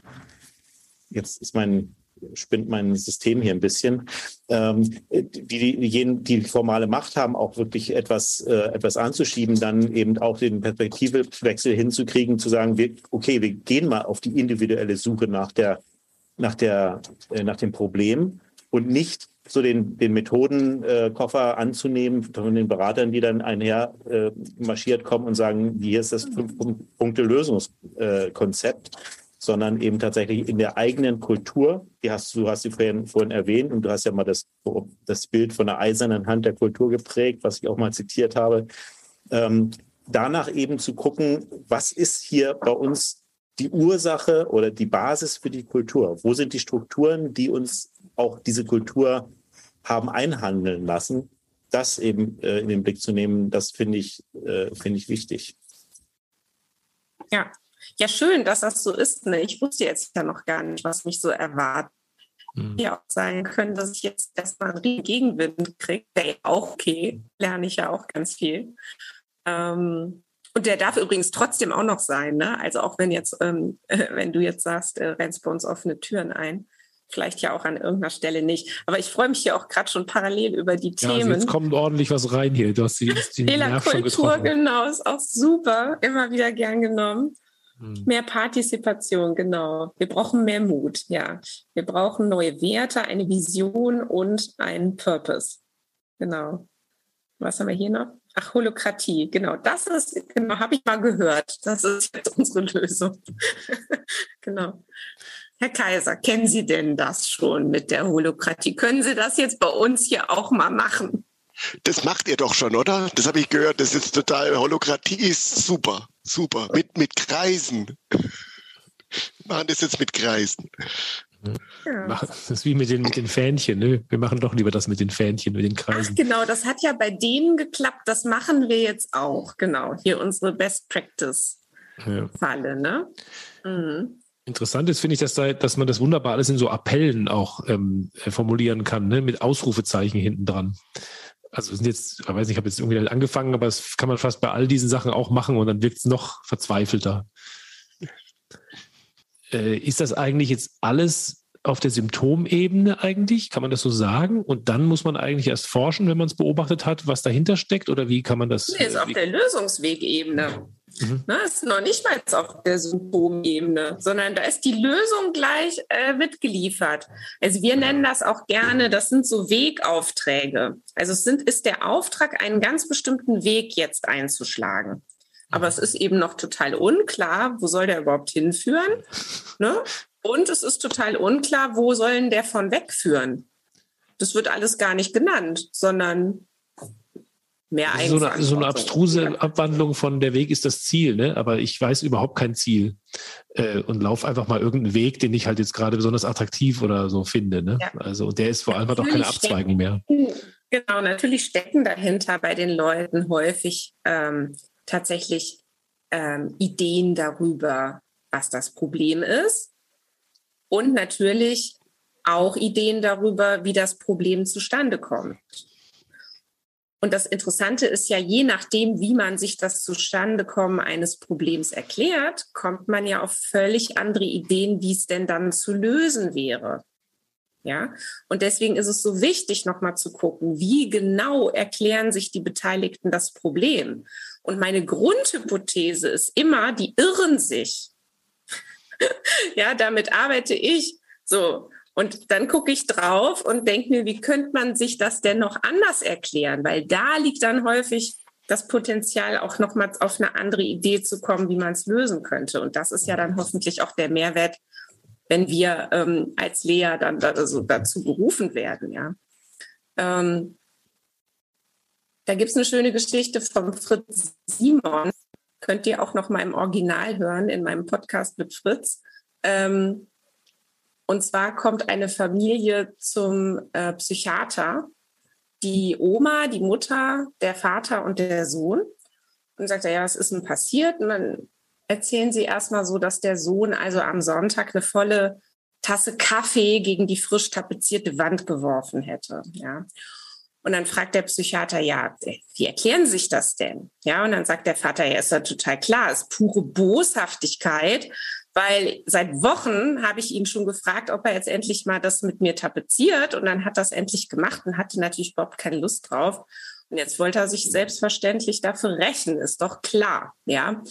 S4: jetzt ist mein spinnt mein System hier ein bisschen, ähm, die, die, die formale Macht haben, auch wirklich etwas, äh, etwas anzuschieben, dann eben auch den Perspektivewechsel hinzukriegen, zu sagen, wir, okay, wir gehen mal auf die individuelle Suche nach der, nach der, äh, nach dem Problem und nicht so den, den Methodenkoffer äh, anzunehmen von den Beratern, die dann einher äh, marschiert kommen und sagen, hier ist das Fünf-Punkte-Lösungskonzept, sondern eben tatsächlich in der eigenen Kultur. Die hast, du hast sie vorhin, vorhin erwähnt und du hast ja mal das, das Bild von der eisernen Hand der Kultur geprägt, was ich auch mal zitiert habe. Ähm, danach eben zu gucken, was ist hier bei uns die Ursache oder die Basis für die Kultur? Wo sind die Strukturen, die uns auch diese Kultur haben einhandeln lassen? Das eben äh, in den Blick zu nehmen, das finde ich, äh, finde ich wichtig.
S3: Ja, ja, schön, dass das so ist. Ne? Ich wusste jetzt ja noch gar nicht, was mich so erwartet. Mhm. Ja, auch sein können, dass ich jetzt erstmal einen Gegenwind kriege. Der auch okay, lerne ich ja auch ganz viel. Ähm, und der darf übrigens trotzdem auch noch sein. Ne? Also auch wenn jetzt, ähm, wenn du jetzt sagst, äh, rennst bei uns offene Türen ein vielleicht ja auch an irgendeiner Stelle nicht. Aber ich freue mich ja auch gerade schon parallel über die ja, Themen.
S2: Also jetzt kommt ordentlich was rein hier. Du hast die, die
S3: Fehlerkultur, genau, ist auch super. Immer wieder gern genommen. Hm. Mehr Partizipation, genau. Wir brauchen mehr Mut, ja. Wir brauchen neue Werte, eine Vision und einen Purpose. Genau. Was haben wir hier noch? Ach, Holokratie, genau. Das ist, genau, habe ich mal gehört. Das ist jetzt unsere Lösung. genau. Herr Kaiser, kennen Sie denn das schon mit der Holokratie? Können Sie das jetzt bei uns hier auch mal machen?
S7: Das macht ihr doch schon, oder? Das habe ich gehört. Das ist total, Holokratie ist super, super. Mit, mit Kreisen. Wir machen das jetzt mit Kreisen.
S2: Ja. Das ist wie mit den, mit den Fähnchen. Ne? Wir machen doch lieber das mit den Fähnchen, mit den Kreisen.
S3: Ach, genau, das hat ja bei denen geklappt. Das machen wir jetzt auch. Genau, hier unsere Best Practice-Falle. Ja. Ne?
S2: Mhm. Interessant ist, finde ich, dass, da, dass man das wunderbar alles in so Appellen auch ähm, formulieren kann, ne? mit Ausrufezeichen hinten dran. Also sind jetzt, ich weiß nicht, ich habe jetzt irgendwie angefangen, aber das kann man fast bei all diesen Sachen auch machen und dann wirkt es noch verzweifelter. Äh, ist das eigentlich jetzt alles auf der Symptomebene eigentlich? Kann man das so sagen? Und dann muss man eigentlich erst forschen, wenn man es beobachtet hat, was dahinter steckt? Oder wie kann man das?
S3: Nee, ist
S2: äh,
S3: auf der Lösungswegebene. Mhm. Na, ist noch nicht mal auf der Symptomebene, sondern da ist die Lösung gleich äh, mitgeliefert. Also wir nennen das auch gerne, das sind so Wegaufträge. Also es sind, ist der Auftrag, einen ganz bestimmten Weg jetzt einzuschlagen. Aber es ist eben noch total unklar, wo soll der überhaupt hinführen. Ne? Und es ist total unklar, wo sollen der von wegführen. Das wird alles gar nicht genannt, sondern mehr
S2: so eine, so eine abstruse Abwandlung von der Weg ist das Ziel, ne? aber ich weiß überhaupt kein Ziel äh, und laufe einfach mal irgendeinen Weg, den ich halt jetzt gerade besonders attraktiv oder so finde. Ne? Ja. Also der ist vor allem halt auch keine Abzweigung mehr.
S3: Genau, natürlich stecken dahinter bei den Leuten häufig ähm, tatsächlich ähm, Ideen darüber, was das Problem ist. Und natürlich auch Ideen darüber, wie das Problem zustande kommt. Und das Interessante ist ja, je nachdem, wie man sich das Zustandekommen eines Problems erklärt, kommt man ja auf völlig andere Ideen, wie es denn dann zu lösen wäre. Ja, und deswegen ist es so wichtig, nochmal zu gucken, wie genau erklären sich die Beteiligten das Problem. Und meine Grundhypothese ist immer, die irren sich. ja, damit arbeite ich so. Und dann gucke ich drauf und denke mir, wie könnte man sich das denn noch anders erklären? Weil da liegt dann häufig das Potenzial, auch nochmal auf eine andere Idee zu kommen, wie man es lösen könnte. Und das ist ja dann hoffentlich auch der Mehrwert, wenn wir ähm, als Lea dann da, also dazu berufen werden. Ja. Ähm, da gibt es eine schöne Geschichte von Fritz Simon. Könnt ihr auch noch mal im Original hören in meinem Podcast mit Fritz. Ähm, und zwar kommt eine Familie zum äh, Psychiater, die Oma, die Mutter, der Vater und der Sohn. Und sagt er, ja, was ist denn passiert? Und dann erzählen sie erstmal so, dass der Sohn also am Sonntag eine volle Tasse Kaffee gegen die frisch tapezierte Wand geworfen hätte. Ja. Und dann fragt der Psychiater, ja, wie erklären sich das denn? Ja, und dann sagt der Vater, ja, ist ja total klar, ist pure Boshaftigkeit, weil seit Wochen habe ich ihn schon gefragt, ob er jetzt endlich mal das mit mir tapeziert und dann hat das endlich gemacht und hatte natürlich überhaupt keine Lust drauf. Und jetzt wollte er sich selbstverständlich dafür rächen, ist doch klar, ja.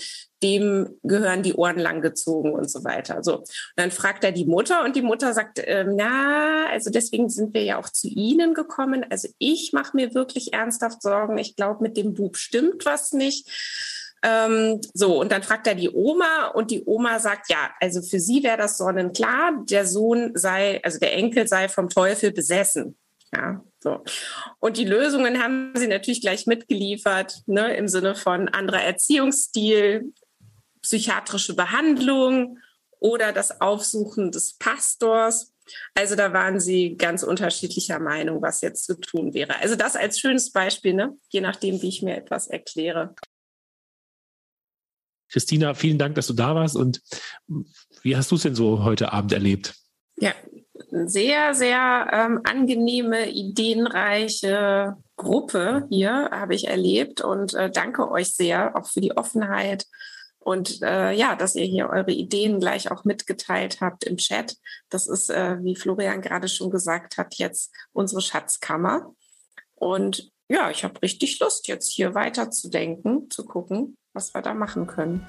S3: Dem gehören die Ohren langgezogen und so weiter. So. Und dann fragt er die Mutter und die Mutter sagt, ähm, na, also deswegen sind wir ja auch zu Ihnen gekommen. Also ich mache mir wirklich ernsthaft Sorgen. Ich glaube, mit dem Bub stimmt was nicht. Ähm, so, und dann fragt er die Oma und die Oma sagt, ja, also für sie wäre das sonnenklar, der Sohn sei, also der Enkel sei vom Teufel besessen. Ja, so. Und die Lösungen haben sie natürlich gleich mitgeliefert, ne, im Sinne von anderer Erziehungsstil, psychiatrische Behandlung oder das Aufsuchen des Pastors. Also da waren sie ganz unterschiedlicher Meinung, was jetzt zu tun wäre. Also das als schönes Beispiel, ne? je nachdem, wie ich mir etwas erkläre.
S2: Christina, vielen Dank, dass du da warst. Und wie hast du es denn so heute Abend erlebt?
S3: Ja, sehr, sehr ähm, angenehme, ideenreiche Gruppe hier habe ich erlebt und äh, danke euch sehr auch für die Offenheit und äh, ja, dass ihr hier eure Ideen gleich auch mitgeteilt habt im Chat. Das ist, äh, wie Florian gerade schon gesagt hat, jetzt unsere Schatzkammer. Und ja, ich habe richtig Lust, jetzt hier weiterzudenken, zu gucken, was wir da machen können.